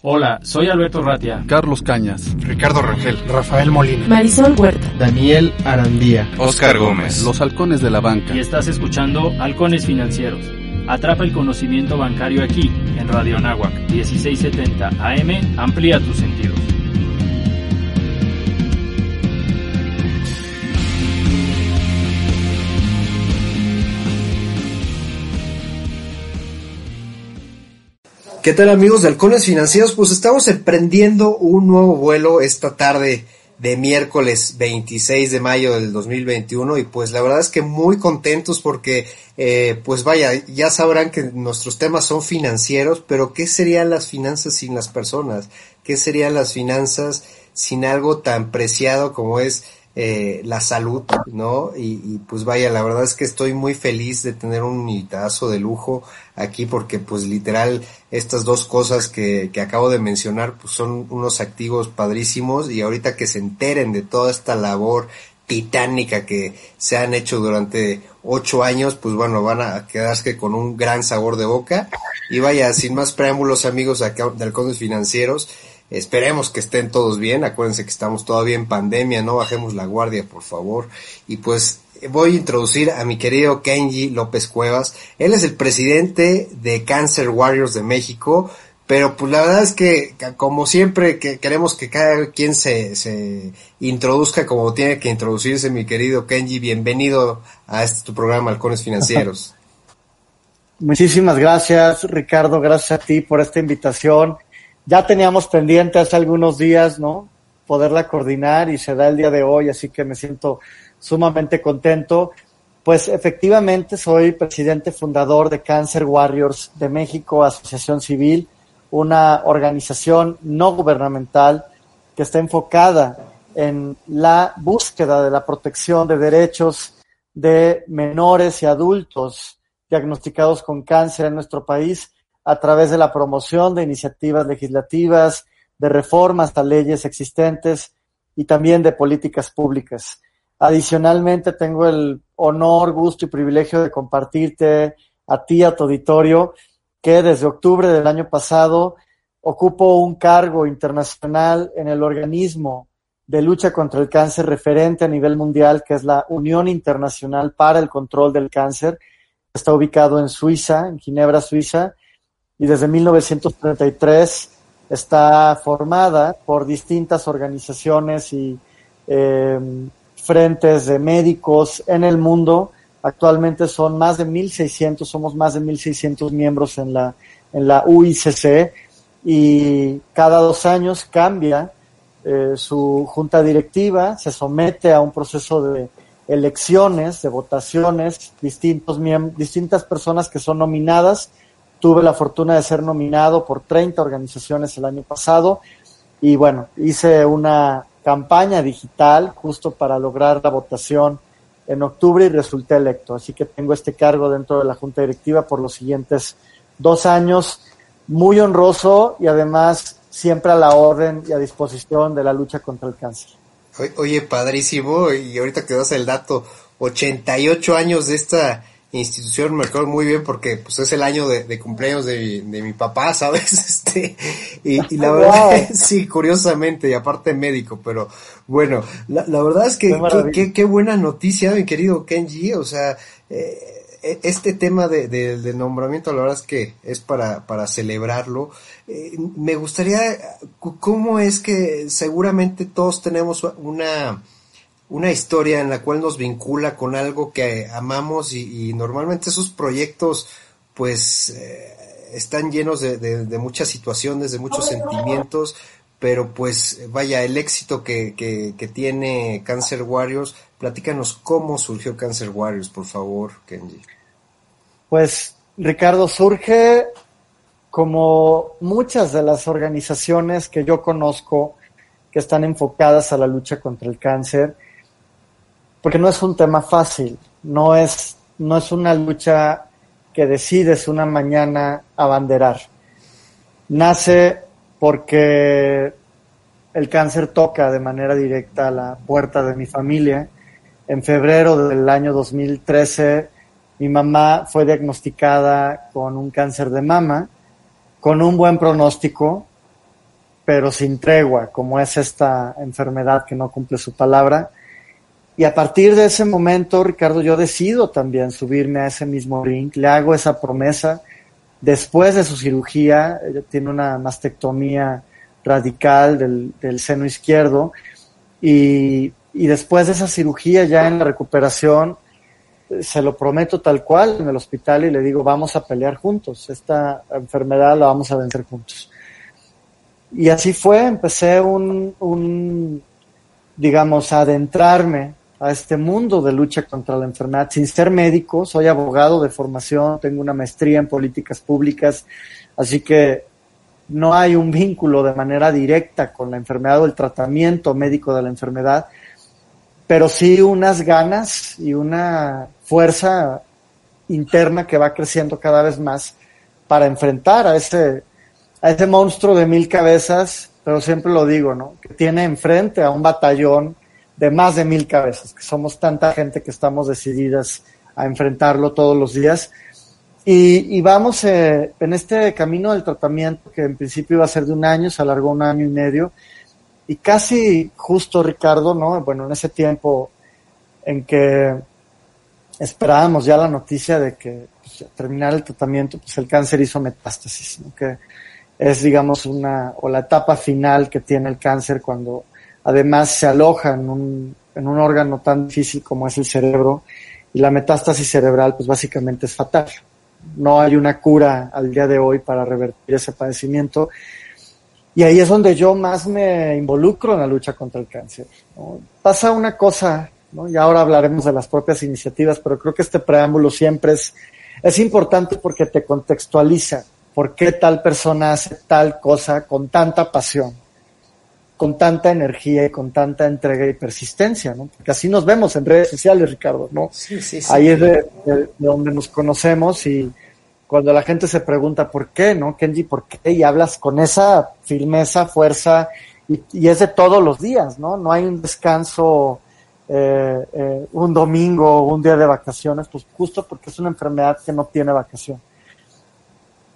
Hola, soy Alberto Ratia. Carlos Cañas. Ricardo Rangel. Rafael Molina. Marisol Huerta. Daniel Arandía. Oscar Gómez. Los halcones de la banca. Y estás escuchando Halcones Financieros. Atrapa el conocimiento bancario aquí, en Radio Anáhuac, 1670 AM. Amplía tus sentidos. ¿Qué tal amigos de Halcones Financieros? Pues estamos emprendiendo un nuevo vuelo esta tarde de miércoles 26 de mayo del 2021 y pues la verdad es que muy contentos porque eh, pues vaya, ya sabrán que nuestros temas son financieros, pero ¿qué serían las finanzas sin las personas? ¿Qué serían las finanzas sin algo tan preciado como es eh, la salud, ¿no? Y, pues vaya, la verdad es que estoy muy feliz de tener un invitazo de lujo aquí porque pues literal estas dos cosas que, que acabo de mencionar pues son unos activos padrísimos y ahorita que se enteren de toda esta labor titánica que se han hecho durante ocho años, pues bueno, van a quedarse con un gran sabor de boca. Y vaya, sin más preámbulos amigos de Halcones Financieros, Esperemos que estén todos bien. Acuérdense que estamos todavía en pandemia. No bajemos la guardia, por favor. Y pues voy a introducir a mi querido Kenji López Cuevas. Él es el presidente de Cancer Warriors de México. Pero pues la verdad es que como siempre que queremos que cada quien se, se introduzca como tiene que introducirse mi querido Kenji. Bienvenido a este tu programa Halcones Financieros. Muchísimas gracias Ricardo, gracias a ti por esta invitación ya teníamos pendiente hace algunos días, ¿no? Poderla coordinar y se da el día de hoy, así que me siento sumamente contento. Pues efectivamente soy presidente fundador de Cancer Warriors de México, Asociación Civil, una organización no gubernamental que está enfocada en la búsqueda de la protección de derechos de menores y adultos diagnosticados con cáncer en nuestro país a través de la promoción de iniciativas legislativas, de reformas a leyes existentes y también de políticas públicas. Adicionalmente, tengo el honor, gusto y privilegio de compartirte a ti, a tu auditorio, que desde octubre del año pasado ocupo un cargo internacional en el organismo de lucha contra el cáncer referente a nivel mundial, que es la Unión Internacional para el Control del Cáncer. Está ubicado en Suiza, en Ginebra, Suiza, y desde 1933 está formada por distintas organizaciones y eh, frentes de médicos en el mundo. Actualmente son más de 1.600, somos más de 1.600 miembros en la, en la UICC y cada dos años cambia eh, su junta directiva, se somete a un proceso de elecciones, de votaciones, distintos distintas personas que son nominadas Tuve la fortuna de ser nominado por 30 organizaciones el año pasado y bueno, hice una campaña digital justo para lograr la votación en octubre y resulté electo. Así que tengo este cargo dentro de la Junta Directiva por los siguientes dos años, muy honroso y además siempre a la orden y a disposición de la lucha contra el cáncer. Oye, padrísimo, y ahorita que das el dato, 88 años de esta institución me acuerdo muy bien porque pues es el año de, cumpleaños de, de, mi papá, ¿sabes? Este, y, la verdad, sí, curiosamente, y aparte médico, pero bueno, la, la verdad es que qué, qué, buena noticia, mi querido Kenji, o sea, eh, este tema de, de, nombramiento, la verdad es que es para, para celebrarlo. Eh, me gustaría, ¿cómo es que seguramente todos tenemos una una historia en la cual nos vincula con algo que amamos y, normalmente esos proyectos pues eh, están llenos de, de, muchas situaciones, de muchos sentimientos, pero pues vaya, el éxito que, que, que, tiene Cancer Warriors, platícanos cómo surgió Cancer Warriors, por favor, Kenji. Pues Ricardo, surge como muchas de las organizaciones que yo conozco que están enfocadas a la lucha contra el cáncer, porque no es un tema fácil, no es, no es una lucha que decides una mañana abanderar. Nace porque el cáncer toca de manera directa a la puerta de mi familia. En febrero del año 2013, mi mamá fue diagnosticada con un cáncer de mama, con un buen pronóstico, pero sin tregua, como es esta enfermedad que no cumple su palabra. Y a partir de ese momento, Ricardo, yo decido también subirme a ese mismo ring, le hago esa promesa. Después de su cirugía, ella tiene una mastectomía radical del, del seno izquierdo y, y después de esa cirugía, ya en la recuperación, se lo prometo tal cual en el hospital y le digo, vamos a pelear juntos, esta enfermedad la vamos a vencer juntos. Y así fue, empecé un, un digamos, adentrarme a este mundo de lucha contra la enfermedad sin ser médico, soy abogado de formación, tengo una maestría en políticas públicas, así que no hay un vínculo de manera directa con la enfermedad o el tratamiento médico de la enfermedad, pero sí unas ganas y una fuerza interna que va creciendo cada vez más para enfrentar a ese, a ese monstruo de mil cabezas, pero siempre lo digo, ¿no? Que tiene enfrente a un batallón de más de mil cabezas, que somos tanta gente que estamos decididas a enfrentarlo todos los días. Y, vamos eh, en este camino del tratamiento, que en principio iba a ser de un año, se alargó un año y medio, y casi justo, Ricardo, ¿no? Bueno, en ese tiempo en que esperábamos ya la noticia de que pues, terminar el tratamiento, pues el cáncer hizo metástasis, que es, digamos, una, o la etapa final que tiene el cáncer cuando además se aloja en un, en un órgano tan difícil como es el cerebro, y la metástasis cerebral, pues básicamente es fatal. No hay una cura al día de hoy para revertir ese padecimiento. Y ahí es donde yo más me involucro en la lucha contra el cáncer. Pasa una cosa. Y ahora hablaremos de las propias iniciativas, pero creo que este preámbulo siempre es, es importante porque te contextualiza por qué tal persona hace tal cosa con tanta pasión, con tanta energía y con tanta entrega y persistencia, ¿no? Porque así nos vemos en redes sociales, Ricardo, ¿no? Sí, sí, sí. Ahí es de, de, de donde nos conocemos y cuando la gente se pregunta por qué, ¿no? Kenji, ¿por qué? Y hablas con esa firmeza, fuerza, y, y es de todos los días, ¿no? No hay un descanso eh, eh, un domingo o un día de vacaciones, pues justo porque es una enfermedad que no tiene vacación.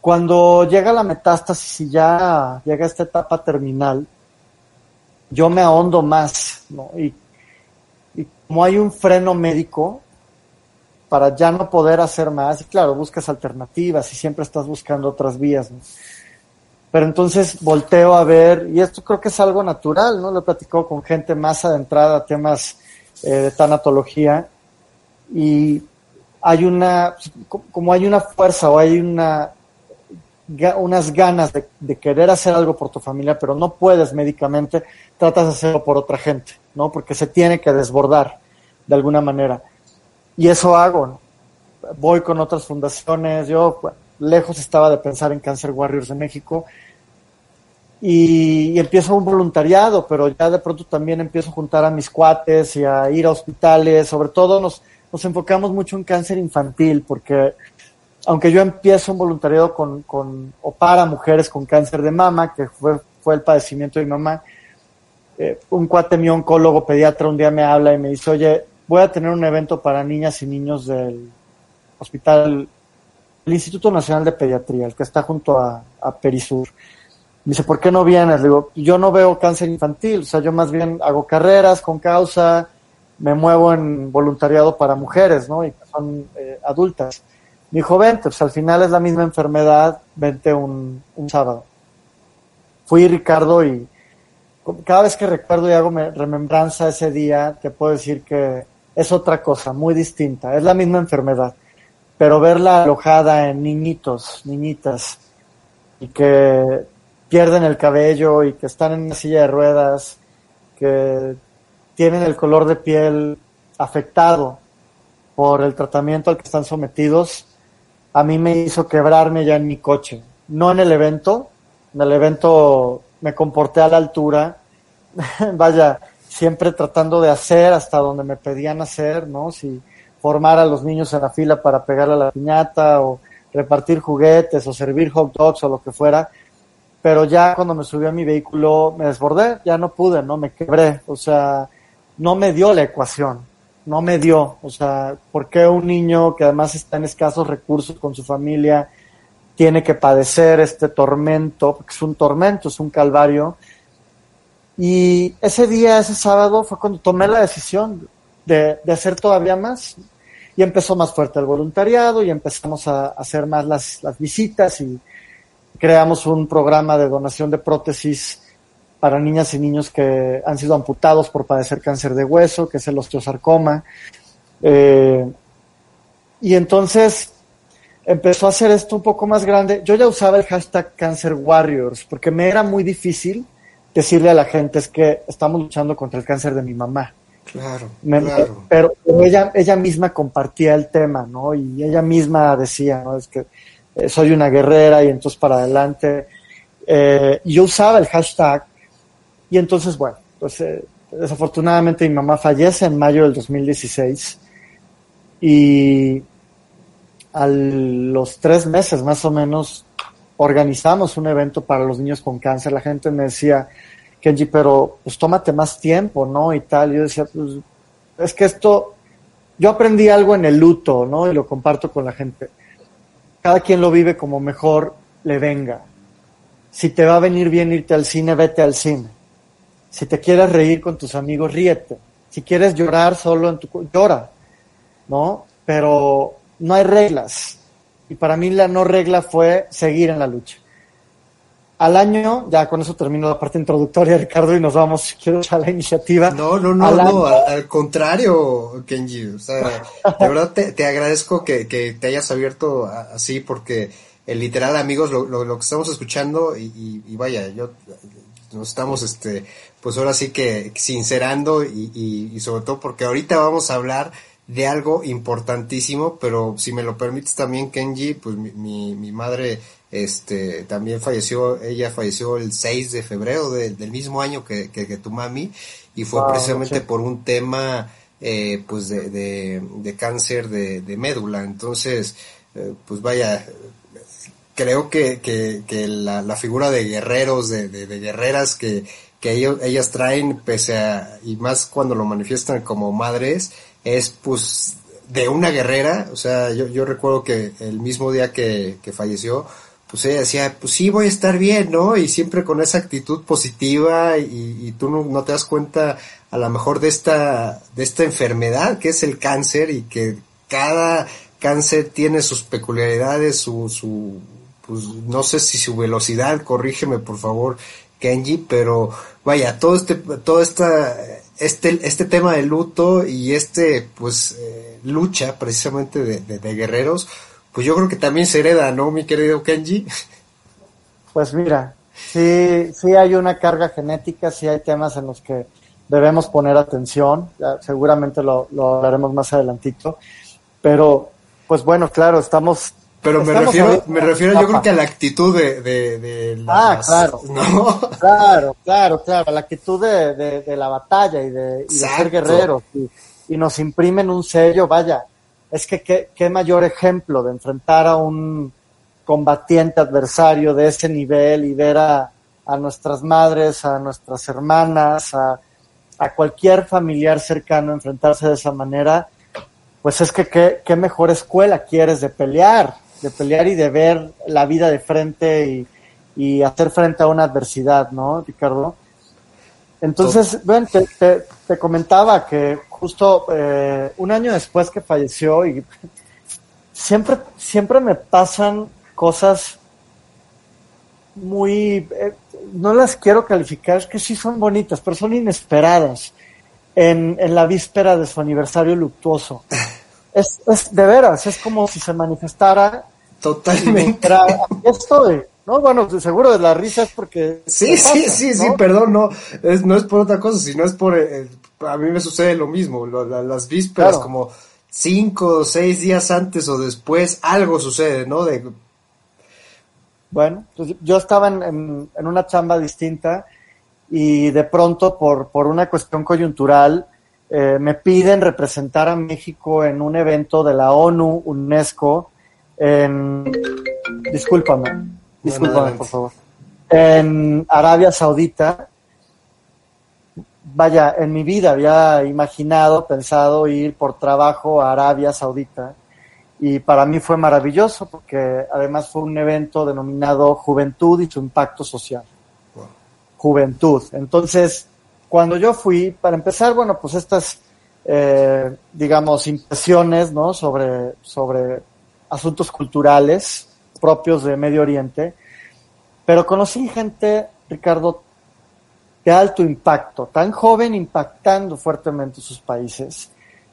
Cuando llega la metástasis y ya llega esta etapa terminal, yo me ahondo más, ¿no? Y, como hay un freno médico para ya no poder hacer más, y claro, buscas alternativas y siempre estás buscando otras vías, ¿no? Pero entonces volteo a ver, y esto creo que es algo natural, ¿no? Lo he platicado con gente más adentrada a temas eh, de tanatología y hay una, como hay una fuerza o hay una, unas ganas de, querer hacer algo por tu familia, pero no puedes médicamente, tratas de hacerlo por otra gente, ¿no? Porque se tiene que desbordar de alguna manera. Y eso hago, ¿no? Voy con otras fundaciones, yo lejos estaba de pensar en Cancer Warriors de México, y, y, empiezo un voluntariado, pero ya de pronto también empiezo a juntar a mis cuates y a ir a hospitales, sobre todo nos, nos enfocamos mucho en cáncer infantil, porque aunque yo empiezo un voluntariado con, con, o para mujeres con cáncer de mama, que fue, fue el padecimiento de mi mamá, eh, un cuate mi oncólogo pediatra un día me habla y me dice, oye, voy a tener un evento para niñas y niños del hospital, el Instituto Nacional de Pediatría, el que está junto a, a Perisur. Me dice, ¿por qué no vienes? Le digo, yo no veo cáncer infantil, o sea, yo más bien hago carreras con causa, me muevo en voluntariado para mujeres, ¿no? Y que son eh, adultas. Me dijo, vente, pues al final es la misma enfermedad, vente un, un sábado. Fui Ricardo y cada vez que recuerdo y hago remembranza ese día, te puedo decir que es otra cosa, muy distinta. Es la misma enfermedad, pero verla alojada en niñitos, niñitas, y que pierden el cabello y que están en una silla de ruedas, que tienen el color de piel afectado por el tratamiento al que están sometidos, a mí me hizo quebrarme ya en mi coche. No en el evento, en el evento me comporté a la altura, vaya, siempre tratando de hacer hasta donde me pedían hacer, ¿no? Si formar a los niños en la fila para pegarle a la piñata o repartir juguetes o servir hot dogs o lo que fuera, pero ya cuando me subí a mi vehículo me desbordé, ya no pude, no me quebré, o sea, no me dio la ecuación, no me dio, o sea, ¿por qué un niño que además está en escasos recursos con su familia tiene que padecer este tormento, porque es un tormento, es un calvario. Y ese día, ese sábado, fue cuando tomé la decisión de, hacer todavía más. Y empezó más fuerte el voluntariado y empezamos a, hacer más las visitas y creamos un programa de donación de prótesis para niñas y niños que han sido amputados por padecer cáncer de hueso, que es el osteosarcoma. Eh, y entonces empezó a hacer esto un poco más grande. Yo ya usaba el hashtag Cancer Warriors porque me era muy difícil decirle a la gente es que estamos luchando contra el cáncer de mi mamá. Claro, Me- claro. Pero, pero ella, ella misma compartía el tema, ¿no? Y ella misma decía, ¿no? Es que eh, soy una guerrera y entonces para adelante. Eh, yo usaba el hashtag y entonces, bueno, pues eh, desafortunadamente mi mamá fallece en mayo del 2016 y a los tres meses más o menos organizamos un evento para los niños con cáncer. La gente me decía, Kenji, pero pues tómate más tiempo, ¿no? Y tal. Yo decía, pues es que esto, yo aprendí algo en el luto, ¿no? Y lo comparto con la gente. Cada quien lo vive como mejor le venga. Si te va a venir bien irte al cine, vete al cine. Si te quieres reír con tus amigos, ríete. Si quieres llorar solo en tu llora, ¿no? Pero no hay reglas. Y para mí la no regla fue seguir en la lucha. Al año, ya con eso termino la parte introductoria, Ricardo, y nos vamos, si quieres, a la iniciativa. No, no, no, Al no, año- al, contrario, Kenji. O sea, de verdad te, te agradezco que, que te hayas abierto así porque el literal, amigos, lo, lo, lo que estamos escuchando y, y, y vaya, yo nos estamos, este, pues ahora sí que sincerando y, y, y sobre todo porque ahorita vamos a hablar de algo importantísimo, pero si me lo permites también, Kenji, pues mi, mi, mi madre este también falleció, ella falleció el 6 de febrero de- del mismo año que, que, que tu mami y fue Wow, precisamente sí. por un tema eh, pues de, de, de cáncer de, de médula. Entonces, eh, pues vaya, creo que, que, que la, la figura de guerreros, de guerreras que, que ellos, ellas traen, pese a, y más cuando lo manifiestan como madres, es pues de una guerrera, o sea, yo, yo recuerdo que el mismo día que, que falleció, pues ella decía, pues sí, voy a estar bien, ¿no? Y siempre con esa actitud positiva y, y tú no, no te das cuenta a lo mejor de esta, de esta enfermedad que es el cáncer y que cada cáncer tiene sus peculiaridades, su, su, pues no sé si su velocidad, corrígeme por favor, Kenji, pero vaya, todo este, todo esta, este, este tema de luto y este, pues, eh, lucha precisamente de, de, guerreros, pues yo creo que también se hereda, ¿no, mi querido Kenji? Pues mira, sí, sí hay una carga genética, sí hay temas en los que debemos poner atención, seguramente lo, lo hablaremos más adelantito, pero pues bueno, claro, estamos... Pero me refiero, me refiero yo creo que a la actitud de, de, de Ah, claro. ¿no? Claro, claro, claro, la actitud de, de, de la batalla y de, y de ser guerreros y, y nos imprimen un sello, vaya, es que qué, qué mayor ejemplo de enfrentar a un combatiente adversario de ese nivel y ver a, a nuestras madres, a nuestras hermanas, a, a cualquier familiar cercano enfrentarse de esa manera, pues es que qué, qué mejor escuela quieres de pelear, de pelear y de ver la vida de frente y, y hacer frente a una adversidad, ¿no, Ricardo? Entonces, bueno, te, te- te comentaba que justo eh, un año después que falleció y siempre, siempre me pasan cosas muy, eh, no las quiero calificar, es que sí son bonitas, pero son inesperadas en, en la víspera de su aniversario luctuoso. Es, es de veras, es como si se manifestara Totalmente. aquí estoy. No, bueno, seguro de la risa es porque... Sí, sí, pasa, sí, sí, perdón, no, es, no es por otra cosa, sino es por, eh, a mí me sucede lo mismo, lo- la- las vísperas, Claro. como cinco o seis días antes o después, algo sucede, ¿no? De, Bueno, pues yo estaba en, en- en una chamba distinta y de pronto por, por una cuestión coyuntural eh, me piden representar a México en un evento de la ONU, UNESCO, en... Discúlpame, discúlpame por favor. En Arabia Saudita. Vaya, en mi vida había imaginado, pensado ir por trabajo a Arabia Saudita y para mí fue maravilloso porque además fue un evento denominado Juventud y su impacto social. Juventud. Entonces, cuando yo fui, para empezar, bueno, pues estas, eh, digamos, impresiones, ¿no? Sobre, sobre asuntos culturales propios de Medio Oriente, pero conocí gente, Ricardo, de alto impacto, tan joven impactando fuertemente sus países,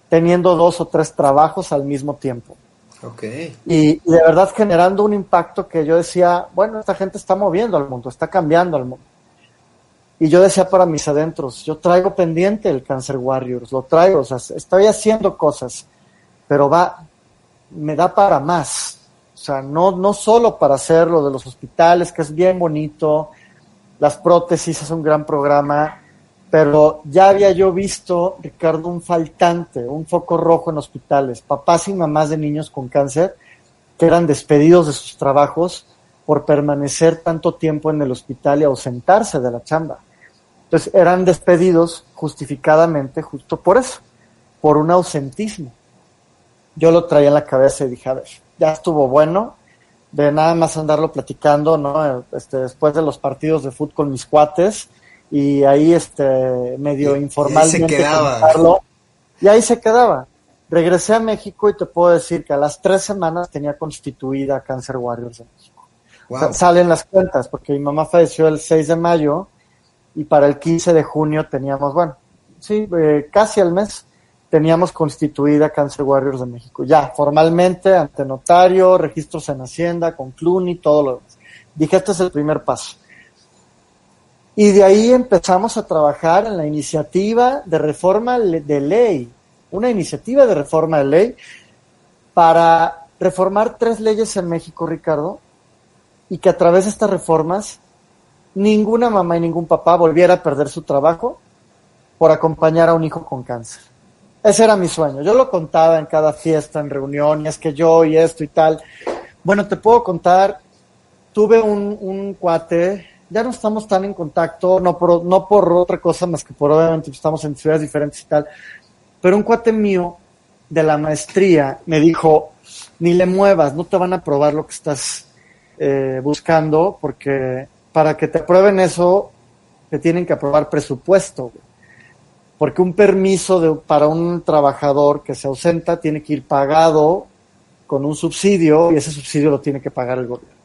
teniendo dos o tres trabajos al mismo tiempo. Okay. Y, y, de verdad generando un impacto que yo decía, bueno, esta gente está moviendo al mundo, está cambiando al mundo. Y yo decía para mis adentros, yo traigo pendiente el Cancer Warriors, lo traigo, o sea, estoy haciendo cosas, pero va, me da para más. O sea, no, no solo para hacer lo de los hospitales, que es bien bonito, las prótesis es un gran programa, pero ya había yo visto, Ricardo, un faltante, un foco rojo en hospitales, papás y mamás de niños con cáncer que eran despedidos de sus trabajos por permanecer tanto tiempo en el hospital y ausentarse de la chamba. Entonces eran despedidos justificadamente justo por eso, por un ausentismo. Yo lo traía en la cabeza y dije, a ver, ya estuvo bueno, de nada más andarlo platicando, ¿no? Este, después de los partidos de fútbol con mis cuates, y ahí este medio informalmente y, quedaba. y ahí se quedaba. Regresé a México y te puedo decir que a las tres semanas tenía constituida Cancer Warriors de México. Wow. O sea, salen las cuentas, porque mi mamá falleció el 6 de mayo y para el 15 de junio teníamos, bueno, sí, eh, casi al mes teníamos constituida Cancer Warriors de México. Ya, formalmente, ante notario, registros en Hacienda, con Cluny, todo lo demás. Dije, este es el primer paso. Y de ahí empezamos a trabajar en la iniciativa de reforma de ley, una iniciativa de reforma de ley para reformar tres leyes en México, Ricardo, y que a través de estas reformas ninguna mamá y ningún papá volviera a perder su trabajo por acompañar a un hijo con cáncer. Ese era mi sueño. Yo lo contaba en cada fiesta, en reunión, y es que yo y esto y tal. Bueno, te puedo contar, tuve un, cuate ya no estamos tan en contacto, no por, no por otra cosa más que por obviamente estamos en ciudades diferentes y tal, pero un cuate mío de la maestría me dijo, ni le muevas, no te van a aprobar lo que estás eh, buscando, porque para que te aprueben eso, te tienen que aprobar presupuesto, porque un permiso de, para un trabajador que se ausenta tiene que ir pagado con un subsidio y ese subsidio lo tiene que pagar el gobierno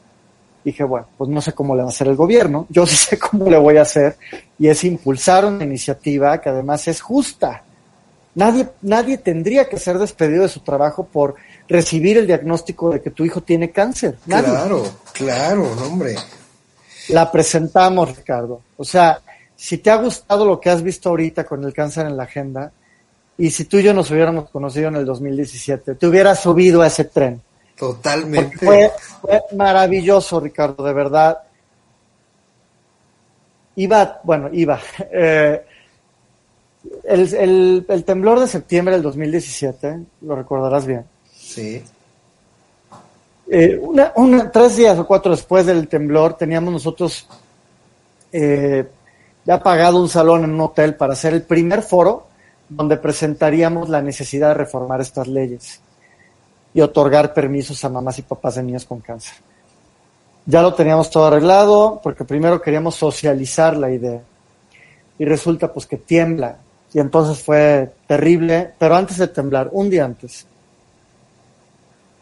dije, bueno, pues no sé cómo le va a hacer el gobierno, yo sí sé cómo le voy a hacer, y es impulsar una iniciativa que además es justa. Nadie, nadie tendría que ser despedido de su trabajo por recibir el diagnóstico de que tu hijo tiene cáncer. Nadie. Claro, claro, hombre. La presentamos, Ricardo. O sea, si te ha gustado lo que has visto ahorita con el cáncer en la agenda, y si tú y yo nos hubiéramos conocido en el 2017, te hubieras subido a ese tren. Totalmente. Fue, fue, maravilloso, Ricardo, de verdad. Iba, bueno, iba. Eh, el, el, el, temblor de septiembre del 2017, lo recordarás bien. Sí. Eh, una, una, tres días o cuatro después del temblor, teníamos nosotros eh, ya pagado un salón en un hotel para hacer el primer foro donde presentaríamos la necesidad de reformar estas leyes y otorgar permisos a mamás y papás de niños con cáncer. Ya lo teníamos todo arreglado porque primero queríamos socializar la idea y resulta pues que tiembla y entonces fue terrible, pero antes de temblar, un día antes,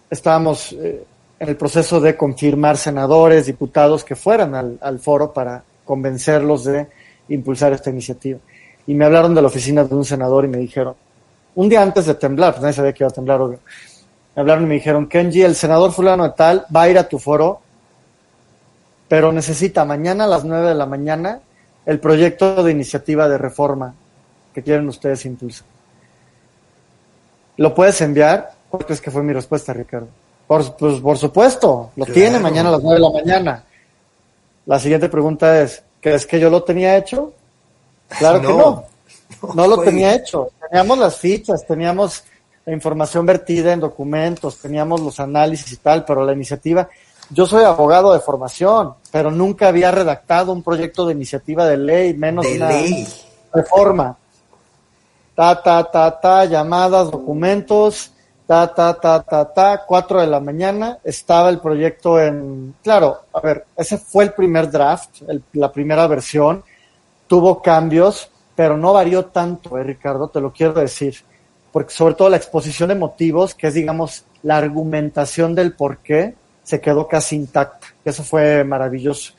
estábamos eh, en el proceso de confirmar senadores, diputados que fueran al, al foro para convencerlos de impulsar esta iniciativa. Y me hablaron de la oficina de un senador y me dijeron, un día antes de temblar, pues nadie sabía que iba a temblar, obvio me hablaron y me dijeron, Kenji, el senador fulano de tal va a ir a tu foro, pero necesita mañana a las nueve de la mañana el proyecto de iniciativa de reforma que quieren ustedes impulsar. ¿Lo puedes enviar? ¿Cuál crees que fue mi respuesta, Ricardo? Por, pues, por supuesto, lo claro. tiene mañana a las nueve de la mañana. La siguiente pregunta es, ¿crees que yo lo tenía hecho? Claro no, que no. No, no lo tenía hecho. Teníamos las fichas, teníamos la información vertida en documentos, teníamos los análisis y tal, pero la iniciativa, yo soy abogado de formación, pero nunca había redactado un proyecto de iniciativa de ley, menos de una ley. reforma. Ta, ta, ta, ta, llamadas, documentos, ta, ta, ta, ta, ta, 4 de la mañana, estaba el proyecto en, claro, a ver, ese fue el primer draft, el- la primera versión, tuvo cambios, pero no varió tanto, eh, Ricardo, te lo quiero decir, porque sobre todo la exposición de motivos, que es, digamos, la argumentación del por qué, se quedó casi intacta, eso fue maravilloso.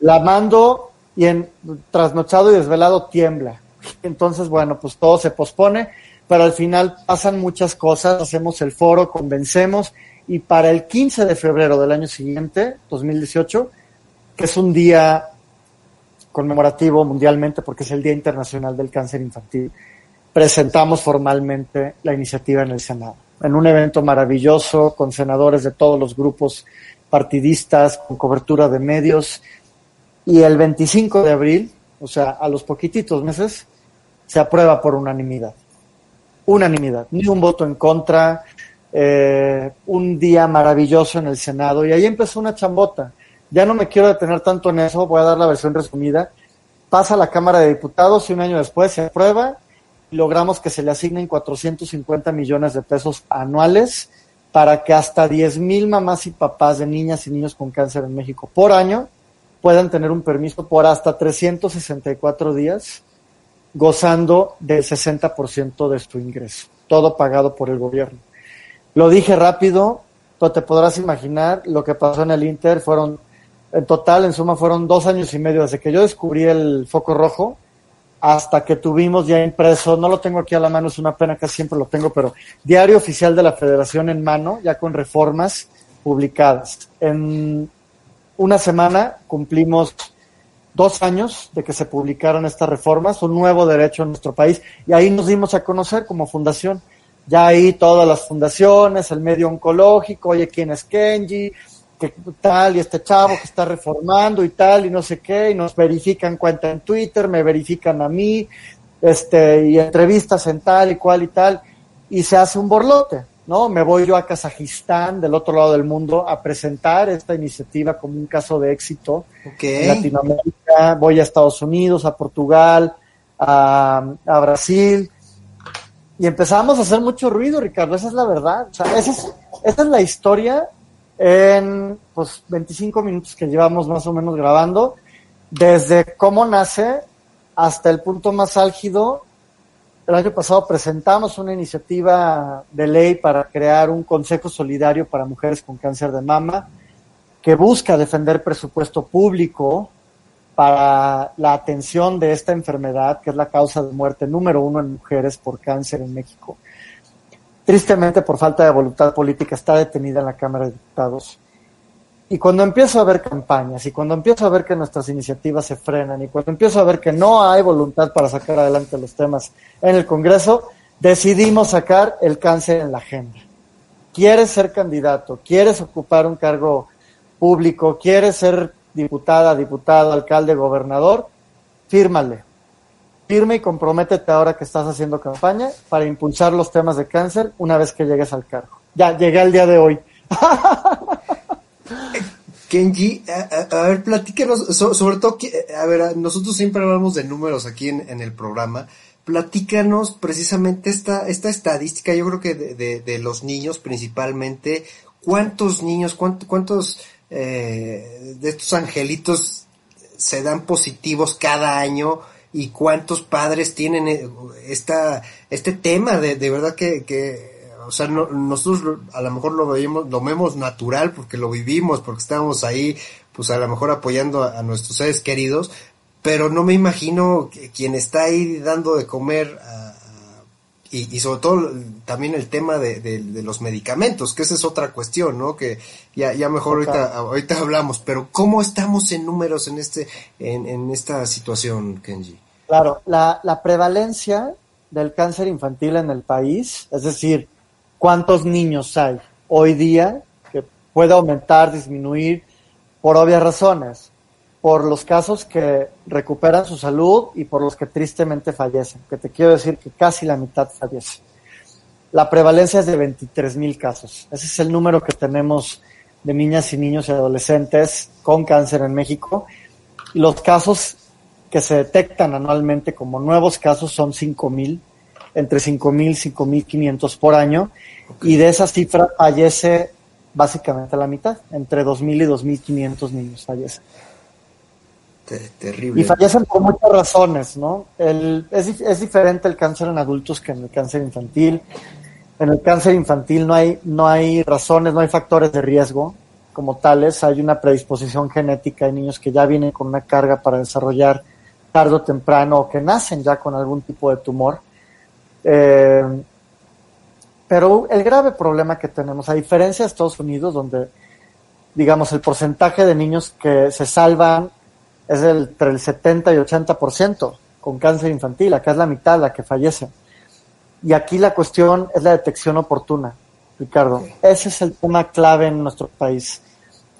La mando y en trasnochado y desvelado tiembla. Entonces, bueno, pues todo se pospone, pero al final pasan muchas cosas, hacemos el foro, convencemos y para el 15 de febrero del año siguiente, 2018, que es un día conmemorativo mundialmente porque es el Día Internacional del Cáncer Infantil, presentamos formalmente la iniciativa en el Senado, en un evento maravilloso con senadores de todos los grupos partidistas, con cobertura de medios, y el 25 de abril, o sea, a los poquititos meses, se aprueba por unanimidad. Unanimidad, ni un voto en contra, eh, un día maravilloso en el Senado, y ahí empezó una chambota. Ya no me quiero detener tanto en eso, voy a dar la versión resumida. Pasa a la Cámara de Diputados y un año después se aprueba y logramos que se le asignen 450 millones de pesos anuales para que hasta 10 mil mamás y papás de niñas y niños con cáncer en México por año puedan tener un permiso por hasta 364 días, gozando del 60% de su ingreso, todo pagado por el gobierno. Lo dije rápido, tú te podrás imaginar lo que pasó en el Inter, fueron, en total, en suma, fueron dos años y medio desde que yo descubrí el foco rojo hasta que tuvimos ya impreso, no lo tengo aquí a la mano, es una pena que siempre lo tengo, pero diario oficial de la federación en mano, ya con reformas publicadas. En una semana cumplimos dos años de que se publicaron estas reformas, un nuevo derecho en nuestro país, y ahí nos dimos a conocer como fundación. Ya ahí todas las fundaciones, el medio oncológico, oye, quién es Kenji, que tal, y este chavo que está reformando y tal, y no sé qué, y nos verifican cuenta en Twitter, me verifican a mí, este, y entrevistas en tal y cual y tal, y se hace un borlote, ¿no? Me voy yo a Kazajistán, del otro lado del mundo, a presentar esta iniciativa como un caso de éxito Ok. en Latinoamérica, voy a Estados Unidos, a Portugal, a, a Brasil, y empezamos a hacer mucho ruido, Ricardo, esa es la verdad. O sea, esa es, esa es la historia en pues 25 minutos que llevamos más o menos grabando, desde cómo nace hasta el punto más álgido. El año pasado presentamos una iniciativa de ley para crear un consejo solidario para mujeres con cáncer de mama que busca defender presupuesto público para la atención de esta enfermedad, que es la causa de muerte número uno en mujeres por cáncer en México. Tristemente, por falta de voluntad política, está detenida en la Cámara de Diputados. Y cuando empiezo a ver campañas, y cuando empiezo a ver que nuestras iniciativas se frenan, y cuando empiezo a ver que no hay voluntad para sacar adelante los temas en el Congreso, decidimos sacar el cáncer en la agenda. ¿Quieres ser candidato? ¿Quieres ocupar un cargo público? ¿Quieres ser diputada, diputado, alcalde, gobernador? Fírmale. Firme y comprométete ahora que estás haciendo campaña para impulsar los temas de cáncer una vez que llegues al cargo. Ya, llegué al día de hoy. Kenji, a, ver, platícanos, so- sobre todo, a ver, nosotros siempre hablamos de números aquí en, el programa. Platícanos precisamente esta, esta estadística, yo creo que de, los niños principalmente, ¿cuántos niños, cuánt- cuántos eh, de estos angelitos se dan positivos cada año y cuántos padres tienen eh, esta, este tema de, de verdad que, que o sea, no- nosotros a lo mejor lo vemos, lo vemos natural porque lo vivimos, porque estamos ahí, pues a lo mejor apoyando a, a nuestros seres queridos, pero no me imagino que quien está ahí dando de comer a- y, y sobre todo también el tema de, de- de los medicamentos, que esa es otra cuestión, ¿no? Que ya, ya mejor ahorita, ahorita hablamos, pero ¿cómo estamos en números en este, en, en esta situación, Kenji? Claro, la, la prevalencia del cáncer infantil en el país, es decir, cuántos niños hay hoy día, que puede aumentar, disminuir, por obvias razones, por los casos que recuperan su salud y por los que tristemente fallecen, que te quiero decir que casi la mitad fallece. La prevalencia es de 23 mil casos. Ese es el número que tenemos de niñas y niños y adolescentes con cáncer en México. Los casos que se detectan anualmente como nuevos casos son 5 mil. Entre 5.000 y 5.500 por año, y de esa cifra fallece básicamente la mitad, entre 2.000 y 2.500 niños fallecen. Terrible. Y fallecen por muchas razones, ¿no? El, es, es diferente el cáncer en adultos que en el cáncer infantil. En el cáncer infantil no hay, no hay razones, no hay factores de riesgo como tales. Hay una predisposición genética. Hay niños que ya vienen con una carga para desarrollar tarde o temprano o que nacen ya con algún tipo de tumor. Eh, pero el grave problema que tenemos, a diferencia de Estados Unidos, donde, digamos, el porcentaje de niños que se salvan es entre el 70 y 80% con cáncer infantil, acá es la mitad la que fallece. Y aquí la cuestión es la detección oportuna, Ricardo. Ese es el tema clave en nuestro país.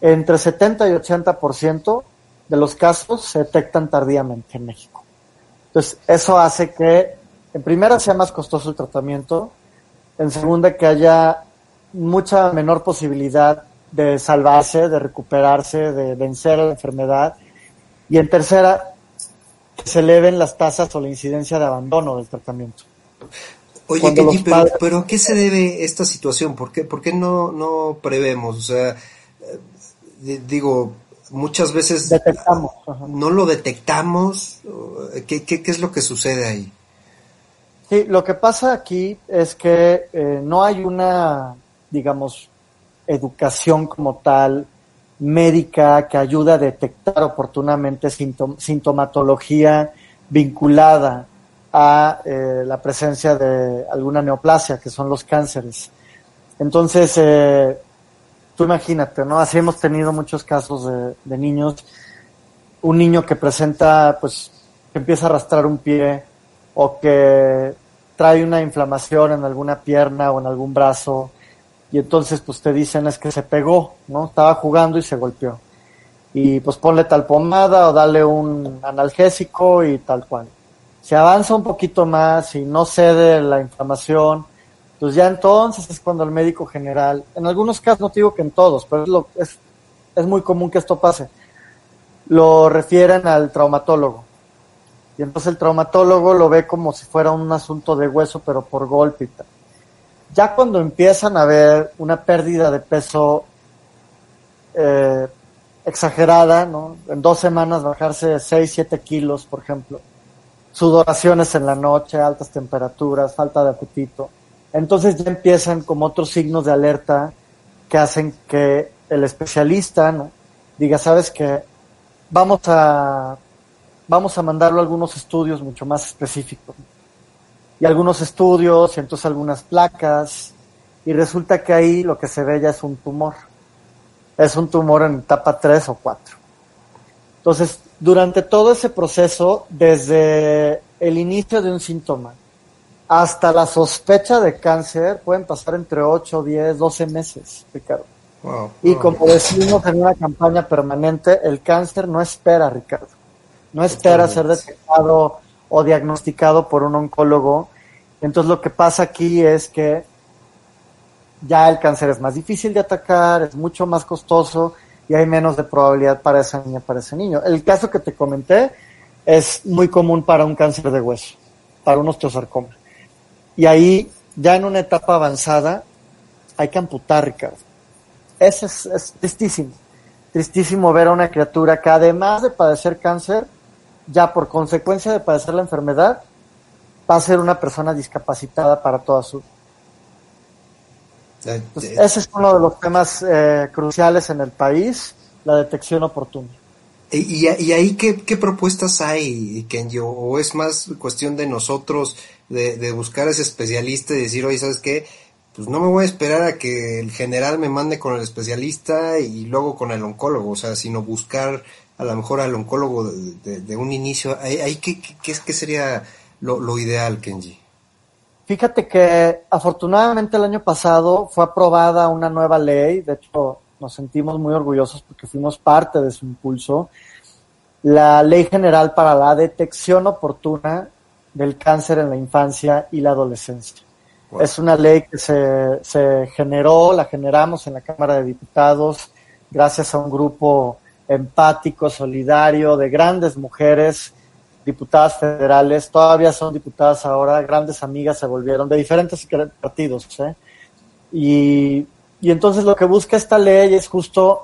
Entre 70 y 80% de los casos se detectan tardíamente en México. Entonces, eso hace que, en primera, sea más costoso el tratamiento, en segunda, que haya mucha menor posibilidad de salvarse, de recuperarse, de vencer la enfermedad, y en tercera, que se eleven las tasas o la incidencia de abandono del tratamiento. Oye, Kenji, pero, padres... pero, ¿a qué se debe esta situación? ¿Por qué, por qué no, no prevemos? O sea, eh, digo, muchas veces detectamos, no lo detectamos. ¿Qué, qué, qué es lo que sucede ahí? Sí, lo que pasa aquí es que eh, no hay una, digamos, educación como tal médica que ayuda a detectar oportunamente sintom sintomatología vinculada a eh, la presencia de alguna neoplasia, que son los cánceres. Entonces, eh, tú imagínate, ¿no? Así hemos tenido muchos casos de, de, niños, un niño que presenta, pues, que empieza a arrastrar un pie o que trae una inflamación en alguna pierna o en algún brazo y entonces pues te dicen es que se pegó, ¿no? Estaba jugando y se golpeó. Y pues ponle tal pomada o dale un analgésico y tal cual. Si avanza un poquito más y no cede la inflamación, pues ya entonces es cuando el médico general, en algunos casos, no digo que en todos, pero es, lo, es, es muy común que esto pase, lo refieren al traumatólogo. Y entonces el traumatólogo lo ve como si fuera un asunto de hueso, pero por golpe y tal. Ya cuando empiezan a ver una pérdida de peso eh, exagerada, ¿no? En dos semanas bajarse 6, 7 kilos, por ejemplo. Sudoraciones en la noche, altas temperaturas, falta de apetito. Entonces ya empiezan como otros signos de alerta que hacen que el especialista, ¿no? Diga, sabes que vamos a, vamos a mandarlo a algunos estudios mucho más específicos y algunos estudios, y entonces algunas placas, y resulta que ahí lo que se ve ya es un tumor. Es un tumor en etapa 3 o 4. Entonces, durante todo ese proceso, desde el inicio de un síntoma hasta la sospecha de cáncer, pueden pasar entre 8, 10, 12 meses, Ricardo. Wow, y como decimos en una campaña permanente, el cáncer no espera, Ricardo. No espera ser detectado o diagnosticado por un oncólogo. Entonces lo que pasa aquí es que ya el cáncer es más difícil de atacar, es mucho más costoso y hay menos de probabilidad para esa niña, para ese niño. El caso que te comenté es muy común para un cáncer de hueso, para un osteosarcoma. Y ahí, ya en una etapa avanzada, hay que amputar, Ricardo. Es, es tristísimo. Tristísimo ver a una criatura que además de padecer cáncer, ya por consecuencia de padecer la enfermedad, va a ser una persona discapacitada para toda su Entonces, ese es uno de los temas eh, cruciales en el país, la detección oportuna. ¿Y, y ahí qué, qué, propuestas hay, Kenji? ¿O es más cuestión de nosotros, de, de, buscar a ese especialista y decir, oye, ¿sabes qué? Pues no me voy a esperar a que el general me mande con el especialista y luego con el oncólogo, o sea, sino buscar a lo mejor al oncólogo de, de, de un inicio. ¿Ahí, qué, qué, qué, sería lo, lo ideal, Kenji? Fíjate que afortunadamente el año pasado fue aprobada una nueva ley, de hecho nos sentimos muy orgullosos porque fuimos parte de su impulso, la Ley General para la Detección Oportuna del Cáncer en la Infancia y la Adolescencia. Wow. Es una ley que se, se generó, la generamos en la Cámara de Diputados gracias a un grupo empático, solidario, de grandes mujeres diputadas federales, todavía son diputadas ahora, grandes amigas se volvieron de diferentes partidos. ¿eh? Y, y entonces lo que busca esta ley es justo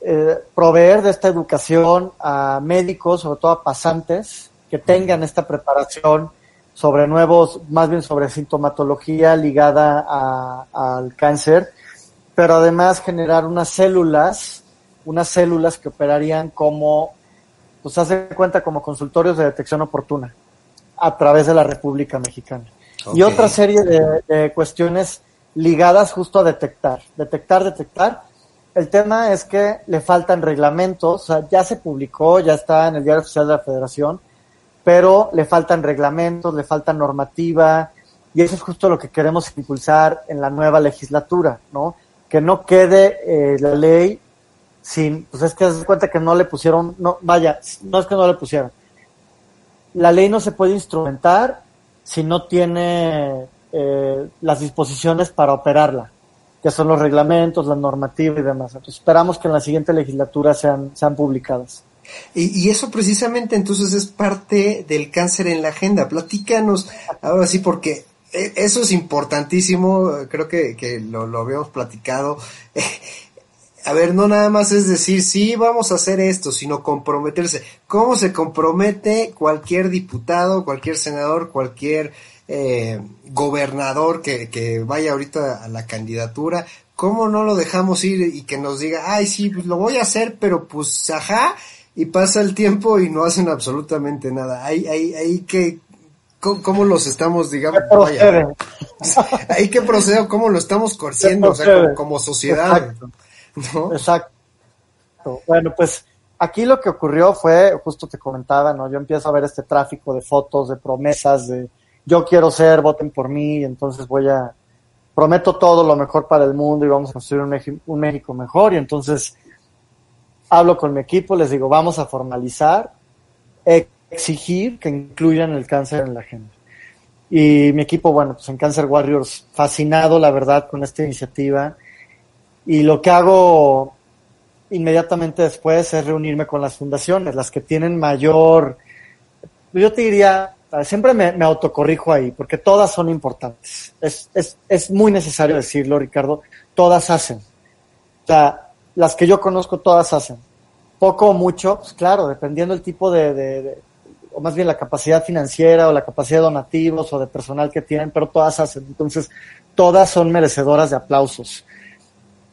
eh, proveer de esta educación a médicos, sobre todo a pasantes, que tengan esta preparación sobre nuevos, más bien sobre sintomatología ligada al cáncer, pero además generar unas células, unas células que operarían como, pues hace cuenta como consultorios de detección oportuna a través de la República Mexicana. Y otra serie de, de cuestiones ligadas justo a detectar, detectar, detectar. El tema es que le faltan reglamentos, o sea, ya se publicó, ya está en el diario oficial de la Federación, pero le faltan reglamentos, le falta normativa, y eso es justo lo que queremos impulsar en la nueva legislatura, ¿no? Que no quede eh, la ley sin, pues es que se cuenta que no le pusieron, no, vaya, no es que no le pusieron. La ley no se puede instrumentar si no tiene eh, las disposiciones para operarla, que son los reglamentos, la normativa y demás. Entonces esperamos que en la siguiente legislatura sean, sean publicadas. Y, y, eso precisamente entonces es parte del cáncer en la agenda. Platícanos ahora sí, porque eh, eso es importantísimo, creo que, que lo, lo habíamos platicado. a ver, no nada más es decir, sí, vamos a hacer esto, sino comprometerse. ¿Cómo se compromete cualquier diputado, cualquier senador, cualquier eh, gobernador que, que vaya ahorita a la candidatura? ¿Cómo no lo dejamos ir y que nos diga, ay, sí, pues lo voy a hacer, pero pues, ajá, y pasa el tiempo y no hacen absolutamente nada. Hay, hay, hay que, ¿cómo, los estamos, digamos, vaya, hay que proceder, cómo lo estamos corciendo, o sea, como, como sociedad. Exacto. Exacto. Bueno, pues aquí lo que ocurrió fue, justo te comentaba, ¿no? Yo empiezo a ver este tráfico de fotos, de promesas, de yo quiero ser, voten por mí, entonces voy a, prometo todo lo mejor para el mundo y vamos a construir un, un México mejor. Y entonces hablo con mi equipo, les digo, vamos a formalizar, exigir que incluyan el cáncer en la agenda. Y mi equipo, bueno, pues en Cancer Warriors, fascinado, la verdad, con esta iniciativa. Y lo que hago inmediatamente después es reunirme con las fundaciones, las que tienen mayor, yo te diría, siempre me, autocorrijo ahí, porque todas son importantes. Es, es, es muy necesario decirlo, Ricardo, todas hacen. O sea, las que yo conozco todas hacen. Poco o mucho, pues claro, dependiendo del tipo de, de, o más bien la capacidad financiera o la capacidad de donativos o de personal que tienen, pero todas hacen. Entonces, todas son merecedoras de aplausos.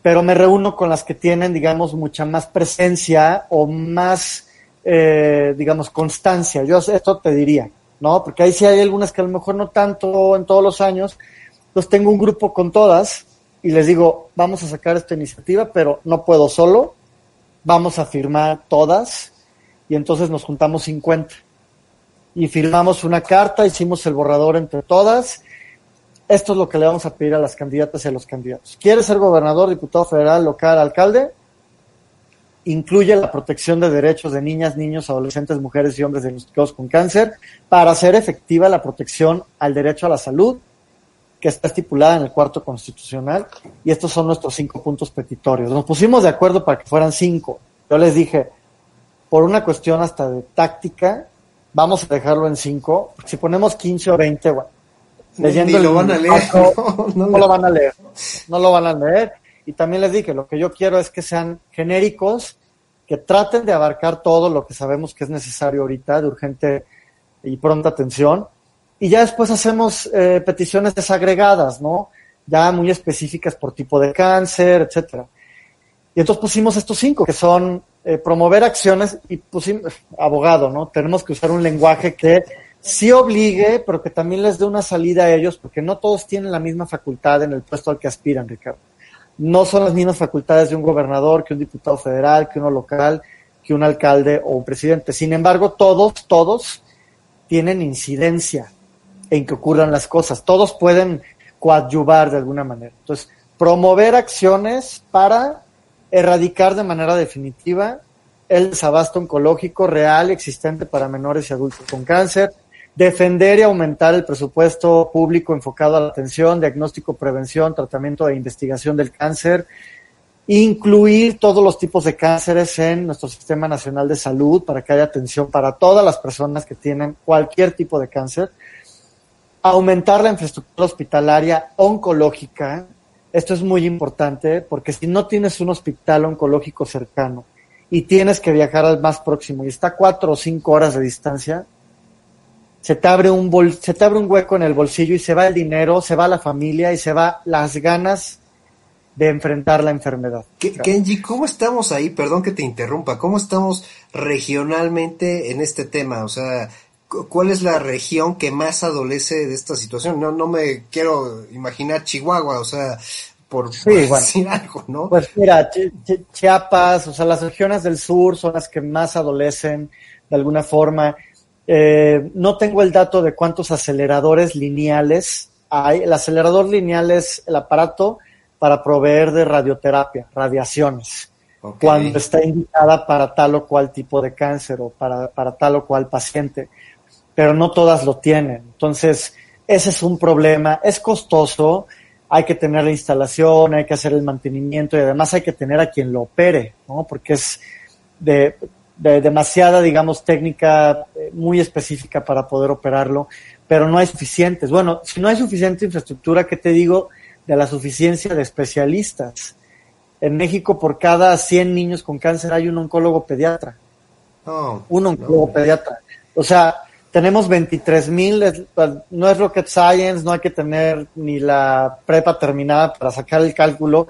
Pero me reúno con las que tienen, digamos, mucha más presencia o más, eh, digamos, constancia. Yo esto te diría, ¿no? Porque ahí sí hay algunas que a lo mejor no tanto en todos los años. Entonces tengo un grupo con todas y les digo, vamos a sacar esta iniciativa, pero no puedo solo, vamos a firmar todas y entonces nos juntamos 50 y firmamos una carta, hicimos el borrador entre todas. Esto es lo que le vamos a pedir a las candidatas y a los candidatos. ¿Quieres ser gobernador, diputado federal, local, alcalde? Incluye la protección de derechos de niñas, niños, adolescentes, mujeres y hombres diagnosticados con cáncer para hacer efectiva la protección al derecho a la salud, que está estipulada en el cuarto constitucional, y estos son nuestros cinco puntos petitorios. Nos pusimos de acuerdo para que fueran cinco. Yo les dije, por una cuestión hasta de táctica, vamos a dejarlo en cinco. Si ponemos 15 o 20, bueno, leyendo Ni lo van a leer. No, lo van a leer. No lo van a leer. Y también les dije, lo que yo quiero es que sean genéricos, que traten de abarcar todo lo que sabemos que es necesario ahorita, de urgente y pronta atención, y ya después hacemos eh, peticiones desagregadas, ¿no? Ya muy específicas por tipo de cáncer, etcétera. Y entonces pusimos estos cinco, que son eh, promover acciones y pusimos, abogado, ¿no? Tenemos que usar un lenguaje que sí obligue, pero que también les dé una salida a ellos, porque no todos tienen la misma facultad en el puesto al que aspiran, Ricardo. No son las mismas facultades de un gobernador, que un diputado federal, que uno local, que un alcalde o un presidente. Sin embargo, todos, todos tienen incidencia en que ocurran las cosas. Todos pueden coadyuvar de alguna manera. Entonces, promover acciones para erradicar de manera definitiva el desabasto oncológico real existente para menores y adultos con cáncer, defender y aumentar el presupuesto público enfocado a la atención, diagnóstico, prevención, tratamiento e investigación del cáncer incluir todos los tipos de cánceres en nuestro Sistema Nacional de Salud para que haya atención para todas las personas que tienen cualquier tipo de cáncer, aumentar la infraestructura hospitalaria oncológica, esto es muy importante porque si no tienes un hospital oncológico cercano y tienes que viajar al más próximo y está cuatro o cinco horas de distancia, se te abre un bol, se te abre un hueco en el bolsillo y se va el dinero, se va la familia y se va las ganas de enfrentar la enfermedad. Kenji, ¿cómo estamos ahí? Perdón que te interrumpa. ¿Cómo estamos regionalmente en este tema? O sea, ¿cuál es la región que más adolece de esta situación? No, no me quiero imaginar Chihuahua, o sea, por, decir algo, ¿no? Pues mira, Chiapas, o sea, las regiones del sur son las que más adolecen de alguna forma. Eh, no tengo el dato de cuántos aceleradores lineales hay. El acelerador lineal es el aparato para proveer de radioterapia, radiaciones, cuando está indicada para tal o cual tipo de cáncer o para, para tal o cual paciente, pero no todas lo tienen. Entonces, ese es un problema, es costoso, hay que tener la instalación, hay que hacer el mantenimiento y además hay que tener a quien lo opere, ¿no? Porque es de, de demasiada, digamos, técnica eh, muy específica para poder operarlo, pero no hay suficientes. Bueno, si no hay suficiente infraestructura, ¿qué te digo de la suficiencia de especialistas? En México, por cada 100 niños con cáncer hay un oncólogo pediatra. Oh, un oncólogo pediatra. O sea, tenemos 23 mil, no es rocket science, no hay que tener ni la prepa terminada para sacar el cálculo.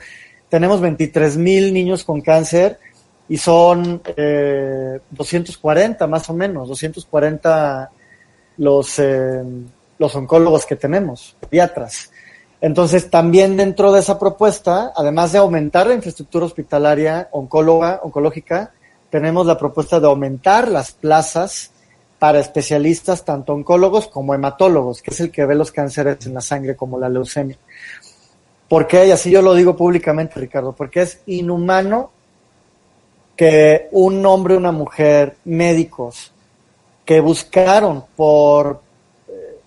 Tenemos 23 mil niños con cáncer y son eh, 240 más o menos, 240 los, eh, los oncólogos que tenemos, pediatras. Entonces, también dentro de esa propuesta, además de aumentar la infraestructura hospitalaria oncóloga, oncológica, tenemos la propuesta de aumentar las plazas para especialistas, tanto oncólogos como hematólogos, que es el que ve los cánceres en la sangre como la leucemia. ¿Por qué? Y así yo lo digo públicamente, Ricardo, porque es inhumano que un hombre, una mujer, médicos, que buscaron por, eh,